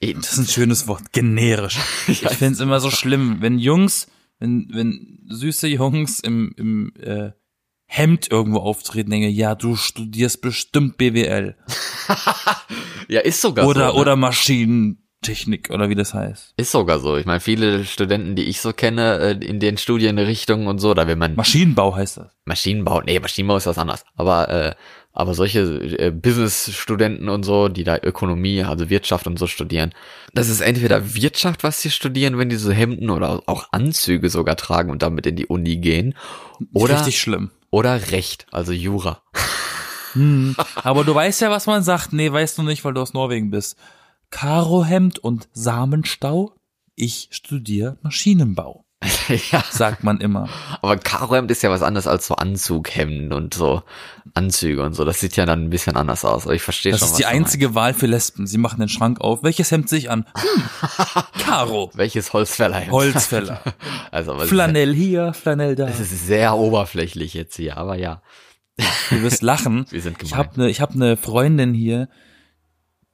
Das ist ein schönes Wort. Generisch. Ich finde es immer so schlimm, wenn Jungs, wenn, wenn süße Jungs im, im äh, Hemd irgendwo auftreten, denke, ja, du studierst bestimmt BWL. Ja, ist sogar Oder, so. ne? oder Maschinentechnik, oder wie das heißt. Ist sogar so. Ich meine, viele Studenten, die ich so kenne, äh, in den Studienrichtungen und so, da will man Maschinenbau heißt das. Maschinenbau, nee, Maschinenbau ist was anderes. Aber, äh, aber solche äh, Business-Studenten und so, die da Ökonomie, also Wirtschaft und so studieren, das ist entweder Wirtschaft, was sie studieren, wenn die so Hemden oder auch Anzüge sogar tragen und damit in die Uni gehen. Oder, Richtig schlimm. oder Recht, also Jura. Hm. Aber du weißt ja, was man sagt. Nee, weißt du nicht, weil du aus Norwegen bist. Karohemd und Samenstau? Ich studiere Maschinenbau, ja, sagt man immer. aber Karohemd ist ja was anderes als so Anzughemden und so Anzüge und so. Das sieht ja dann ein bisschen anders aus. Aber ich verstehe Das schon, ist was die einzige Wahl für Lesben. Sie machen den Schrank auf. Welches Hemd sich an? Hm. Karo. Welches Holzfällerhemd? Holzfäller. Also, ist- Flanell hier, Flanell da. Es ist sehr oberflächlich jetzt hier, aber ja. Du wirst lachen. Wir sind Ich gemein. habe eine ich hab ne Freundin hier,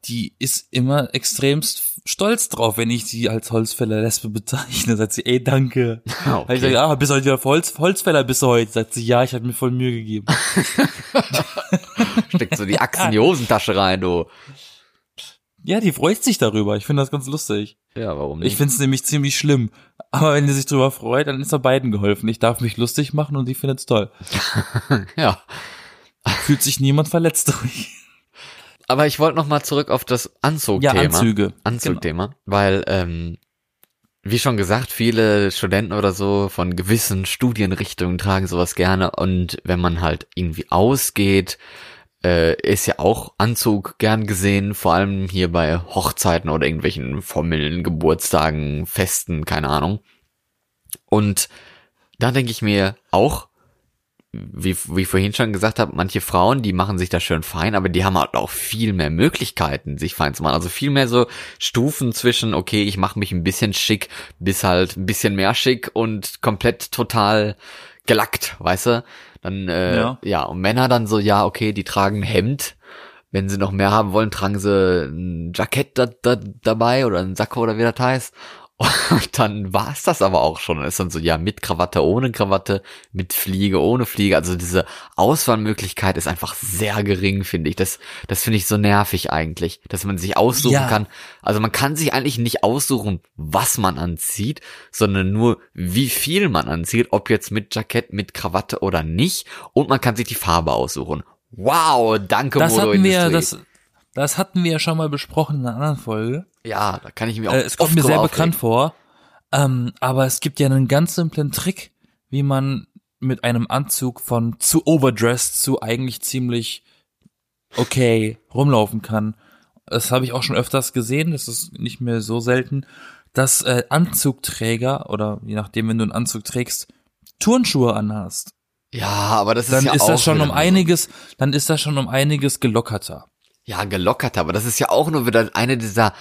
die ist immer extremst stolz drauf, wenn ich sie als Holzfäller Lesbe bezeichne. Sagt sie, ey, danke. Ah, Hab Ich sage, ah, bist du heute wieder Holz, Holzfäller bist du heute? Sagt sie, ja, ich habe mir voll Mühe gegeben. Steckt so die Axt in die Hosentasche rein, du. Ja, die freut sich darüber. Ich finde das ganz lustig. Ja, warum nicht? Ich finde es nämlich ziemlich schlimm. Aber wenn die sich darüber freut, dann ist er beiden geholfen. Ich darf mich lustig machen und die findet es toll. ja. Fühlt sich niemand verletzt durch. Aber ich wollte noch mal zurück auf das Anzugthema. Ja, Anzüge. Anzugthema, weil ähm, wie schon gesagt, viele Studenten oder so von gewissen Studienrichtungen tragen sowas gerne und wenn man halt irgendwie ausgeht, äh, ist ja auch Anzug gern gesehen, vor allem hier bei Hochzeiten oder irgendwelchen formellen Geburtstagen, Festen, keine Ahnung. Und da denke ich mir auch, wie, wie ich vorhin schon gesagt habe, manche Frauen, die machen sich da schön fein, aber die haben halt auch viel mehr Möglichkeiten, sich fein zu machen. Also viel mehr so Stufen zwischen, okay, ich mache mich ein bisschen schick, bis halt ein bisschen mehr schick und komplett total gelackt, weißt du? Dann, äh, ja. Ja. und Männer dann so, ja, okay, die tragen Hemd. Wenn sie noch mehr haben wollen, tragen sie ein Jackett da, da, dabei oder ein Sakko oder wie das heißt. Und dann war's das aber auch schon. Ist dann so, ja, mit Krawatte, ohne Krawatte, mit Fliege, ohne Fliege. Also diese Auswahlmöglichkeit ist einfach sehr gering, finde ich. Das, das finde ich so nervig eigentlich, dass man sich aussuchen Ja. kann. Also man kann sich eigentlich nicht aussuchen, was man anzieht, sondern nur, wie viel man anzieht, ob jetzt mit Jackett, mit Krawatte oder nicht. Und man kann sich die Farbe aussuchen. Wow, danke Das hatten wir, das, das hatten wir ja schon mal besprochen in einer anderen Folge. Ja, da kann ich mir auch Äh, es kommt mir sehr aufregen. bekannt vor. Ähm, aber es gibt ja einen ganz simplen Trick, wie man mit einem Anzug von zu overdressed zu eigentlich ziemlich okay rumlaufen kann. Das habe ich auch schon öfters gesehen, das ist nicht mehr so selten, dass äh, Anzugträger oder je nachdem, wenn du einen Anzug trägst, Turnschuhe anhast. Ja, aber das ist Dann ja ist auch das schon um einiges, dann ist das schon um einiges gelockerter. Ja, gelockerter, aber das ist ja auch nur wieder eine dieser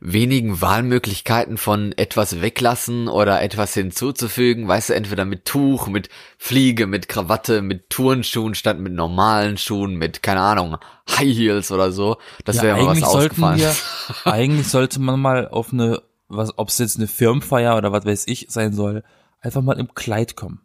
wenigen Wahlmöglichkeiten von etwas weglassen oder etwas hinzuzufügen, weißt du, entweder mit Tuch, mit Fliege, mit Krawatte, mit Turnschuhen statt mit normalen Schuhen, mit, keine Ahnung, High Heels oder so. Das Ja, wäre mal was ausgefallen. wir, eigentlich sollte man mal auf eine, was, ob es jetzt eine Firmenfeier oder was weiß ich sein soll, einfach mal im Kleid kommen.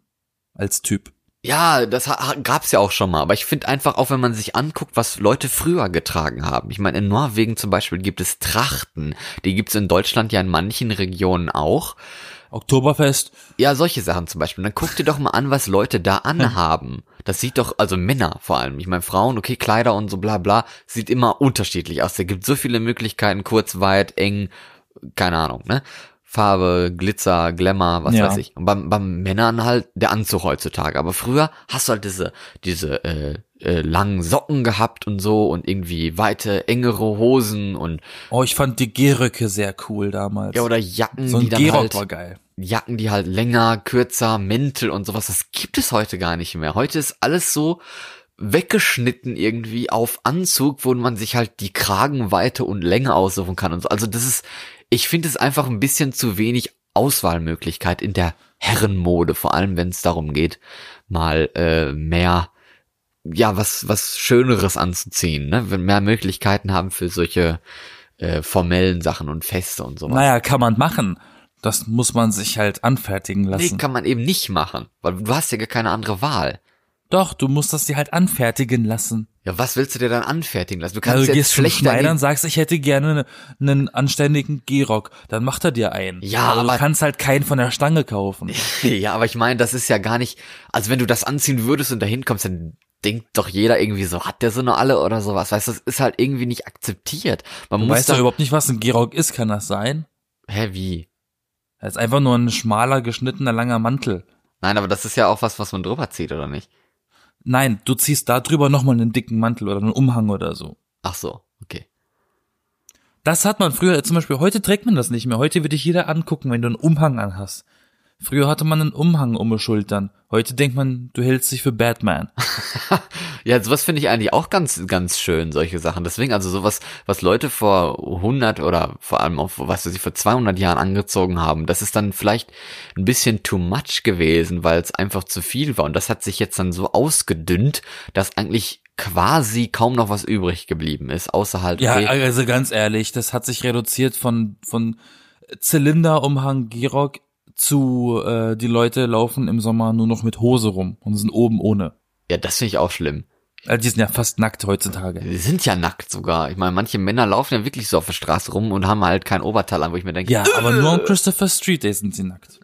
Als Typ. Ja, das gab's ja auch schon mal, aber ich finde einfach auch, wenn man sich anguckt, was Leute früher getragen haben. Ich meine, in Norwegen zum Beispiel gibt es Trachten, die gibt's in Deutschland ja in manchen Regionen auch. Oktoberfest, Ja, solche Sachen zum Beispiel. Dann guck dir doch mal an, was Leute da anhaben. Das sieht doch, also Männer vor allem. Ich meine, Frauen, okay, Kleider und so bla bla, sieht immer unterschiedlich aus. Da gibt so viele Möglichkeiten, kurz, weit, eng, keine Ahnung, ne? Farbe, Glitzer, Glamour, was Ja. weiß ich. Und beim, beim Männern halt der Anzug heutzutage. Aber früher hast du halt diese, diese äh, äh, langen Socken gehabt und so und irgendwie weite, engere Hosen und oh, ich fand die Geröcke sehr cool damals. ja oder Jacken, so die dann Gerock halt war geil. Jacken, die halt länger, kürzer, Mäntel und sowas, das gibt es heute gar nicht mehr. Heute ist alles so weggeschnitten irgendwie auf Anzug, wo man sich halt die Kragenweite und Länge aussuchen kann und so. Also das ist, ich finde es einfach ein bisschen zu wenig Auswahlmöglichkeit in der Herrenmode, vor allem wenn es darum geht, mal äh, mehr ja, was, was Schöneres anzuziehen, ne? Wenn mehr Möglichkeiten haben für solche äh, formellen Sachen und Feste und sowas. Naja, kann man machen. Das muss man sich halt anfertigen Nee, lassen. kann man eben nicht machen, weil du hast ja gar keine andere Wahl. Doch, du musst das dir halt anfertigen lassen. Ja, was willst du dir dann anfertigen lassen? Du kannst Also du jetzt Schneider und sagst, ich hätte gerne ne- einen anständigen Gehrock. Dann macht er dir einen. Ja, aber, aber- du kannst halt keinen von der Stange kaufen. Ja, aber ich meine, das ist ja gar nicht, also wenn du das anziehen würdest und dahin kommst, dann denkt doch jeder irgendwie so, hat der so eine alle oder sowas, weißt du, das ist halt irgendwie nicht akzeptiert. Man Du muss weißt doch überhaupt nicht, was ein Gehrock ist, kann das sein? hä, wie? Das ist einfach nur ein schmaler, geschnittener, langer Mantel. Nein, aber das ist ja auch was, was man drüber zieht, oder nicht? Nein, du ziehst da drüber nochmal einen dicken Mantel oder einen Umhang oder so. Ach so, okay. Das hat man früher, zum Beispiel, heute trägt man das nicht mehr. Heute wird dich jeder angucken, wenn du einen Umhang anhast. Früher hatte man einen Umhang um die Schultern. Heute denkt man, du hältst dich für Batman. Ja, sowas finde ich eigentlich auch ganz, ganz schön, solche Sachen. Deswegen, also sowas, was Leute vor 100 oder vor allem auch, was sie vor 200 Jahren angezogen haben, das ist dann vielleicht ein bisschen too much gewesen, weil es einfach zu viel war. Und das hat sich jetzt dann so ausgedünnt, dass eigentlich quasi kaum noch was übrig geblieben ist, außer halt, Ja, okay, also ganz ehrlich, das hat sich reduziert von, von Zylinderumhang Gehrock zu, äh, die Leute laufen im Sommer nur noch mit Hose rum und sind oben ohne. ja, das finde ich auch schlimm. Also die sind ja fast nackt heutzutage. Die sind ja nackt sogar. Ich meine, manche Männer laufen ja wirklich so auf der Straße rum und haben halt kein Oberteil an, wo ich mir denke, Ja, aber nur am Christopher Street Day sind sie nackt.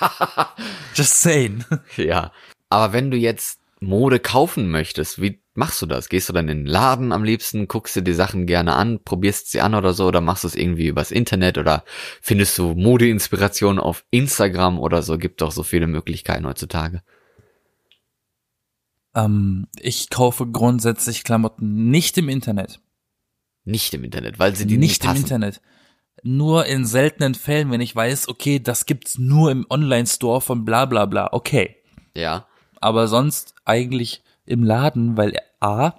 Just saying. Ja. Aber wenn du jetzt Mode kaufen möchtest, wie machst du das? Gehst du dann in den Laden am liebsten, guckst dir die Sachen gerne an, probierst sie an oder so, oder machst du es irgendwie übers Internet oder findest du Modeinspiration auf Instagram oder so? Gibt doch so viele Möglichkeiten heutzutage. Ähm, ich kaufe grundsätzlich Klamotten nicht im Internet. Nicht im Internet, weil sie die nicht nicht im passen. Internet. Nur in seltenen Fällen, wenn ich weiß, okay, das gibt's nur im Online-Store von bla bla bla. Okay. Ja. Aber sonst eigentlich im Laden, weil A,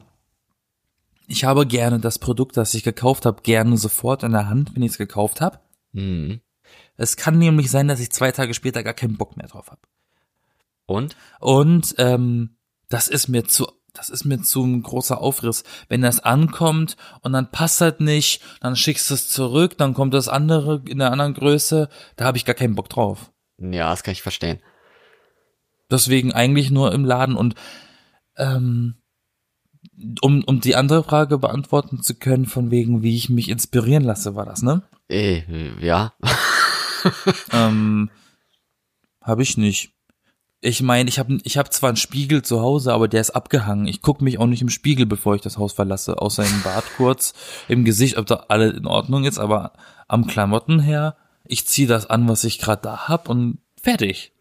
ich habe gerne das Produkt, das ich gekauft habe, gerne sofort in der Hand, wenn ich es gekauft habe. Hm. Es kann nämlich sein, dass ich zwei Tage später gar keinen Bock mehr drauf habe. Und? Und ähm, das ist mir zu, das ist mir zu ein großer Aufriss. Wenn das ankommt und dann passt das nicht, dann schickst du es zurück, dann kommt das andere in einer anderen Größe, da habe ich gar keinen Bock drauf. Ja, das kann ich verstehen. Deswegen eigentlich nur im Laden und ähm, um, um die andere Frage beantworten zu können, von wegen, wie ich mich inspirieren lasse, war das, ne? Eh, ja. ähm, habe ich nicht. Ich meine, ich habe ich hab zwar einen Spiegel zu Hause, aber der ist abgehangen. Ich gucke mich auch nicht im Spiegel, bevor ich das Haus verlasse, außer im Bad kurz, im Gesicht, ob da alles in Ordnung ist, aber am Klamotten her, ich ziehe das an, was ich gerade da hab und fertig.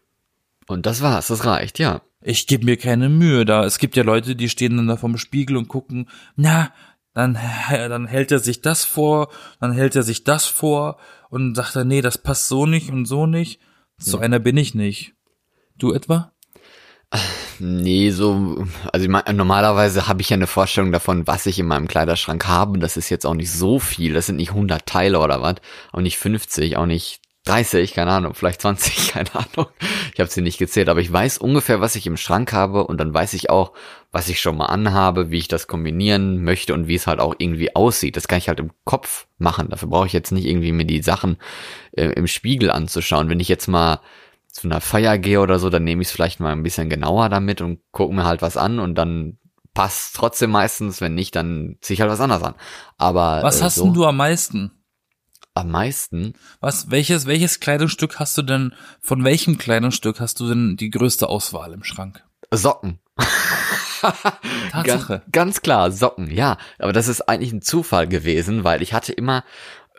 Und das war's, das reicht, ja. Ich gebe mir keine Mühe da. Es gibt ja Leute, die stehen dann da vorm Spiegel und gucken, na, dann, dann hält er sich das vor, dann hält er sich das vor und sagt er, nee, das passt so nicht und so nicht. So einer bin ich nicht. Du etwa? Nee, so, also ich mein, normalerweise habe ich ja eine Vorstellung davon, was ich in meinem Kleiderschrank habe. Das ist jetzt auch nicht so viel. Das sind nicht 100 Teile oder was. Auch nicht 50, auch nicht 30, keine Ahnung, vielleicht 20, keine Ahnung. Ich habe sie nicht gezählt, aber ich weiß ungefähr, was ich im Schrank habe und dann weiß ich auch, was ich schon mal anhabe, wie ich das kombinieren möchte und wie es halt auch irgendwie aussieht. Das kann ich halt im Kopf machen. Dafür brauche ich jetzt nicht irgendwie mir die Sachen äh, im Spiegel anzuschauen. Wenn ich jetzt mal zu einer Feier gehe oder so, dann nehme ich es vielleicht mal ein bisschen genauer damit und gucke mir halt was an und dann passt trotzdem meistens. Wenn nicht, dann ziehe ich halt was anderes an. Aber Was äh, hast so denn du am meisten? Am meisten? Was, welches, welches Kleidungsstück hast du denn, von welchem Kleidungsstück hast du denn die größte Auswahl im Schrank? Socken. Tatsache. Ganz, ganz klar, Socken, ja. Aber das ist eigentlich ein Zufall gewesen, weil ich hatte immer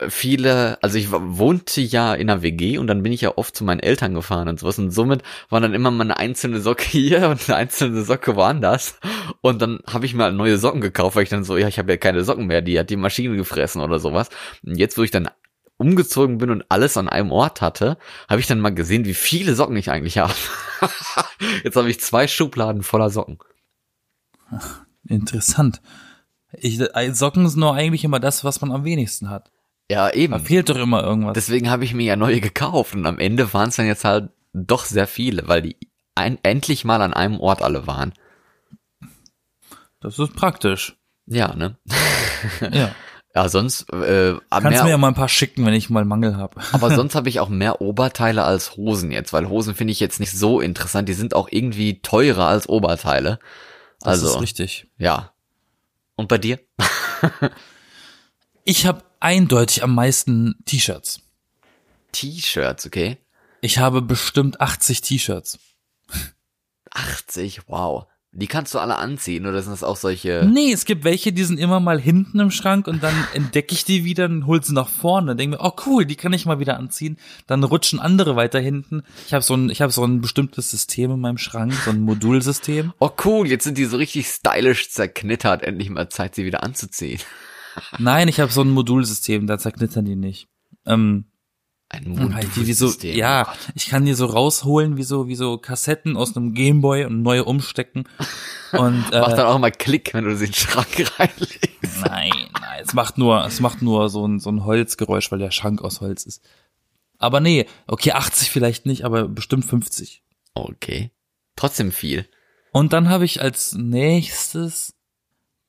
viele, also ich wohnte ja in einer WG und dann bin ich ja oft zu meinen Eltern gefahren und sowas und somit war dann immer mal eine einzelne Socke hier und eine einzelne Socke woanders und dann habe ich mal neue Socken gekauft, weil ich dann so, ja, ich habe ja keine Socken mehr, die hat die Maschine gefressen oder sowas. Und jetzt, wo ich dann umgezogen bin und alles an einem Ort hatte, habe ich dann mal gesehen, wie viele Socken ich eigentlich habe. jetzt habe ich zwei Schubladen voller Socken. Interessant. Ich, äh, Socken sind nur eigentlich immer das, was man am wenigsten hat. Ja, Da eben. fehlt doch immer irgendwas. Deswegen habe ich mir ja neue gekauft und am Ende waren es dann jetzt halt doch sehr viele, weil die ein, endlich mal an einem Ort alle waren. Das ist praktisch. Ja, ne? Ja. Ja, sonst äh, Kannst mehr, mir ja mal ein paar schicken, wenn ich mal Mangel habe. aber sonst habe ich auch mehr Oberteile als Hosen jetzt, weil Hosen finde ich jetzt nicht so interessant. Die sind auch irgendwie teurer als Oberteile. Das Also ist richtig. ja. Und bei dir? Ich habe eindeutig am meisten T-Shirts. T-Shirts, okay? Ich habe bestimmt 80 T-Shirts. 80, wow. Die kannst du alle anziehen oder sind das auch solche? Nee, es gibt welche, die sind immer mal hinten im Schrank und dann entdecke ich die wieder und hol sie nach vorne. Denke mir, oh cool, die kann ich mal wieder anziehen. Dann rutschen andere weiter hinten. Ich habe so ein, ich habe so ein bestimmtes System in meinem Schrank, so ein Modulsystem. Oh cool, jetzt sind die so richtig stylisch zerknittert. Endlich mal Zeit, sie wieder anzuziehen. Nein, ich habe so ein Modulsystem, da zerknittern die nicht. Ähm, Ein Dann halt so, Modulsystem. ja, ich kann die so rausholen, wie so, wie so Kassetten aus einem Gameboy und neue umstecken. Und Macht äh, dann auch mal Klick, wenn du sie in den Schrank reinlegst. nein, nein, es macht nur, es macht nur so ein, so ein Holzgeräusch, weil der Schrank aus Holz ist. Aber nee, okay, 80 vielleicht nicht, aber bestimmt 50. Okay. Trotzdem viel. Und dann habe ich als nächstes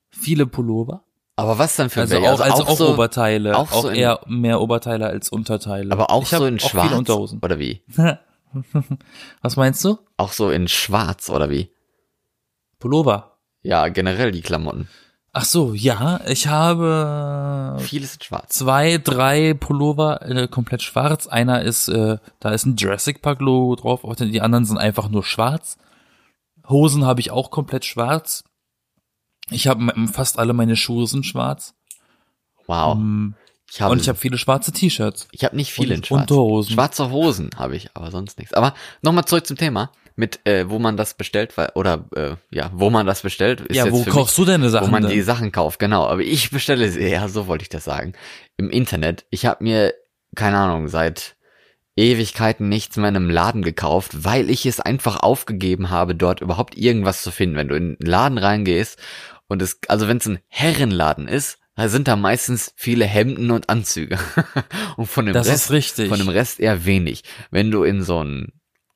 viele Pullover. Aber was dann für Also welche? auch, also auch, so, Oberteile. auch Auch, so in- eher mehr Oberteile als Unterteile. Aber auch ich so in auch schwarz? Viele Unterhosen. Oder wie? Was meinst du? Auch so in schwarz, oder wie? Pullover. Ja, generell die Klamotten. Ach so, ja, ich habe Vieles in schwarz. zwei, drei Pullover äh, komplett schwarz. Einer ist, äh, da ist ein Jurassic Park Logo drauf, auch die anderen sind einfach nur schwarz. Hosen habe ich auch komplett schwarz. Ich habe fast alle meine Schuhe sind schwarz. Wow. Mm, Ich habe, und ich habe viele schwarze T-Shirts. ich habe nicht viele in und schwarz. Unterhosen. Schwarze Hosen habe ich, aber sonst nichts. Aber nochmal zurück zum Thema. Mit, äh, wo man das bestellt, weil, oder, äh, ja, wo man das bestellt, ist Ja, wo kaufst mich, du deine Sachen wo man denn? die Sachen kauft, genau. Aber ich bestelle sie, ja, so wollte ich das sagen. Im Internet. Ich habe mir, keine Ahnung, seit Ewigkeiten nichts mehr in einem Laden gekauft, weil ich es einfach aufgegeben habe, dort überhaupt irgendwas zu finden. Wenn du in einen Laden reingehst und es, also wenn es ein Herrenladen ist, da sind da meistens viele Hemden und Anzüge. und von dem Das Rest, von dem Rest eher wenig. Wenn du in so einen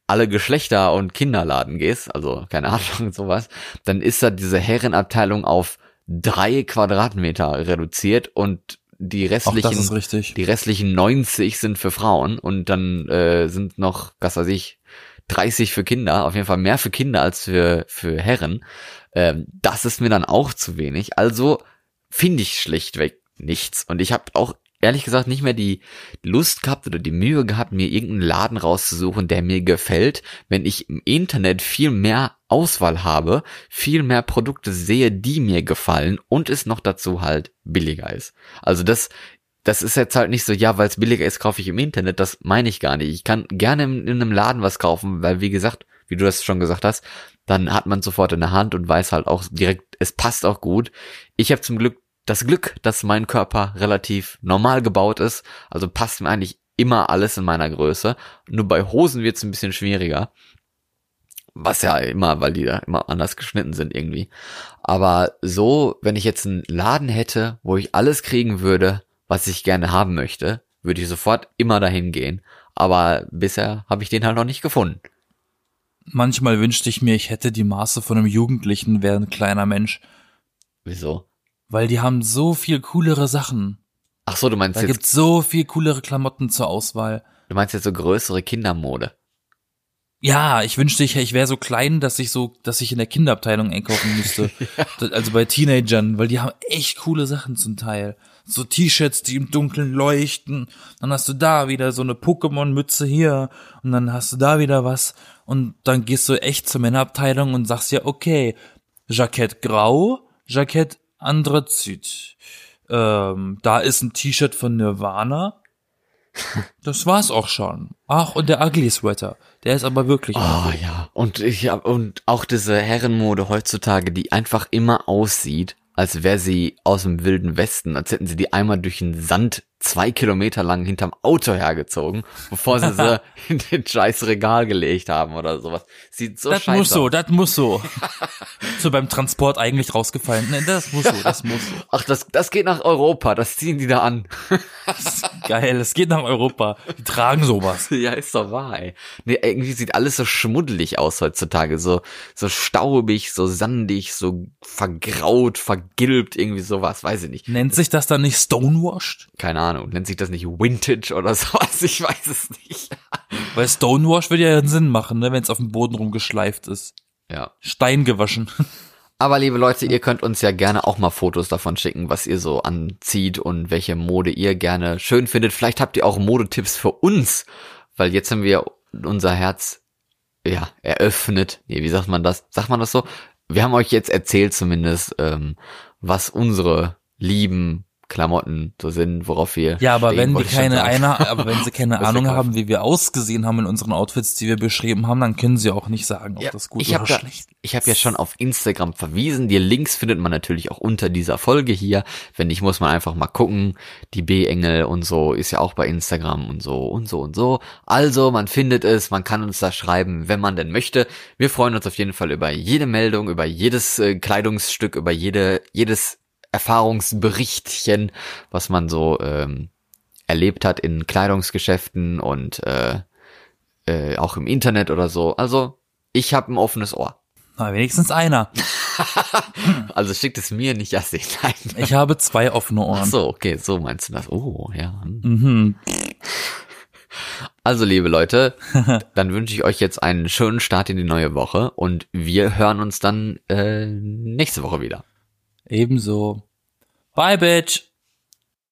alle Geschlechter- und Kinderladen gehst, also keine Ahnung, sowas, dann ist da diese Herrenabteilung auf drei Quadratmeter reduziert und die restlichen, die restlichen 90 sind für Frauen und dann äh, sind noch, was weiß ich, 30 für Kinder, auf jeden Fall mehr für Kinder als für, für Herren. Ähm, das ist mir dann auch zu wenig. Also finde ich schlichtweg nichts. Und ich habe auch ehrlich gesagt nicht mehr die Lust gehabt oder die Mühe gehabt, mir irgendeinen Laden rauszusuchen, der mir gefällt, wenn ich im Internet viel mehr Auswahl habe, viel mehr Produkte sehe, die mir gefallen und es noch dazu halt billiger ist. Also das, das ist jetzt halt nicht so, ja, weil es billiger ist, kaufe ich im Internet, das meine ich gar nicht. Ich kann gerne in, in einem Laden was kaufen, weil wie gesagt, wie du das schon gesagt hast, dann hat man sofort in der Hand und weiß halt auch direkt, es passt auch gut. Ich habe zum Glück das Glück, dass mein Körper relativ normal gebaut ist, also passt mir eigentlich immer alles in meiner Größe. Nur bei Hosen wird es ein bisschen schwieriger, Was ja immer, weil die da immer anders geschnitten sind irgendwie. Aber so, wenn ich jetzt einen Laden hätte, wo ich alles kriegen würde, was ich gerne haben möchte, würde ich sofort immer dahin gehen. Aber bisher habe ich den halt noch nicht gefunden. Manchmal wünschte ich mir, ich hätte die Maße von einem Jugendlichen, wäre ein kleiner Mensch. Wieso? Weil die haben so viel coolere Sachen. Ach so, du meinst Da jetzt, gibt's so viel coolere Klamotten zur Auswahl. du meinst jetzt so größere Kindermode. Ja, ich wünschte, ich, ich wäre so klein, dass ich so, dass ich in der Kinderabteilung einkaufen müsste. Das- Also bei Teenagern, weil die haben echt coole Sachen zum Teil. So T-Shirts, die im Dunkeln leuchten. Dann hast du da wieder so eine Pokémon-Mütze hier und dann hast du da wieder was und dann gehst du echt zur Männerabteilung und sagst ja, okay, Jackett grau, Jackett Andrazit. Ähm, da ist ein T-Shirt von Nirvana. Das war's auch schon. Ach, und der Ugly Sweater. Der ist aber wirklich. Oh ja. Und ich hab, und auch diese Herrenmode heutzutage, die einfach immer aussieht, als wäre sie aus dem wilden Westen, als hätten sie die einmal durch den Sand zwei Kilometer lang hinterm Auto hergezogen, bevor sie sie in den scheiß Regal gelegt haben oder sowas. Sieht so das scheiße muss so, das muss so. so beim Transport eigentlich rausgefallen. Ne, das muss so, das muss so. Ach, das, das geht nach Europa, das ziehen die da an. Geil, es geht nach Europa. Die tragen sowas. ja, ist doch wahr, ey. Nee, irgendwie sieht alles so schmuddelig aus heutzutage. So, so staubig, so sandig, so vergraut, vergilbt, irgendwie sowas, weiß ich nicht. Nennt sich das dann nicht stonewashed? Keine Ahnung, nennt sich das nicht Vintage oder sowas? Ich weiß es nicht. Weil Stonewash würde ja Sinn machen, ne, wenn es auf dem Boden rumgeschleift ist. Ja. Stein gewaschen. Aber liebe Leute, ihr könnt uns ja gerne auch mal Fotos davon schicken, was ihr so anzieht und welche Mode ihr gerne schön findet. Vielleicht habt ihr auch Modetipps für uns, weil jetzt haben wir unser Herz ja eröffnet. Nee, wie sagt man das? Sagt man das so? Wir haben euch jetzt erzählt zumindest, ähm, was unsere lieben Klamotten so sind, worauf wir Ja, aber stehen, wenn schon keine einer, aber wenn sie keine wir Ahnung haben, wie wir ausgesehen haben in unseren Outfits, die wir beschrieben haben, dann können sie auch nicht sagen, ob Ja, das gut ich oder habe ja, schlecht. ich hab ja schon auf Instagram verwiesen. Die Links findet man natürlich auch unter dieser Folge hier. Wenn nicht, muss man einfach mal gucken. Die B-Engel und so ist ja auch bei Instagram und so und so und so. Also, man findet es, man kann uns da schreiben, wenn man denn möchte. Wir freuen uns auf jeden Fall über jede Meldung, über jedes äh, Kleidungsstück, über jede, jedes Erfahrungsberichtchen, was man so ähm, erlebt hat in Kleidungsgeschäften und äh, äh, auch im Internet oder so. Also, ich habe ein offenes Ohr. Na, wenigstens einer. Also schickt es mir nicht Jassi. Nein. Ich habe zwei offene Ach Ohren. so, okay, so meinst du das. Oh, ja. hm. Mhm. Also, liebe Leute, dann wünsche ich euch jetzt einen schönen Start in die neue Woche und wir hören uns dann äh, nächste Woche wieder. Ebenso. Bye, Bitch.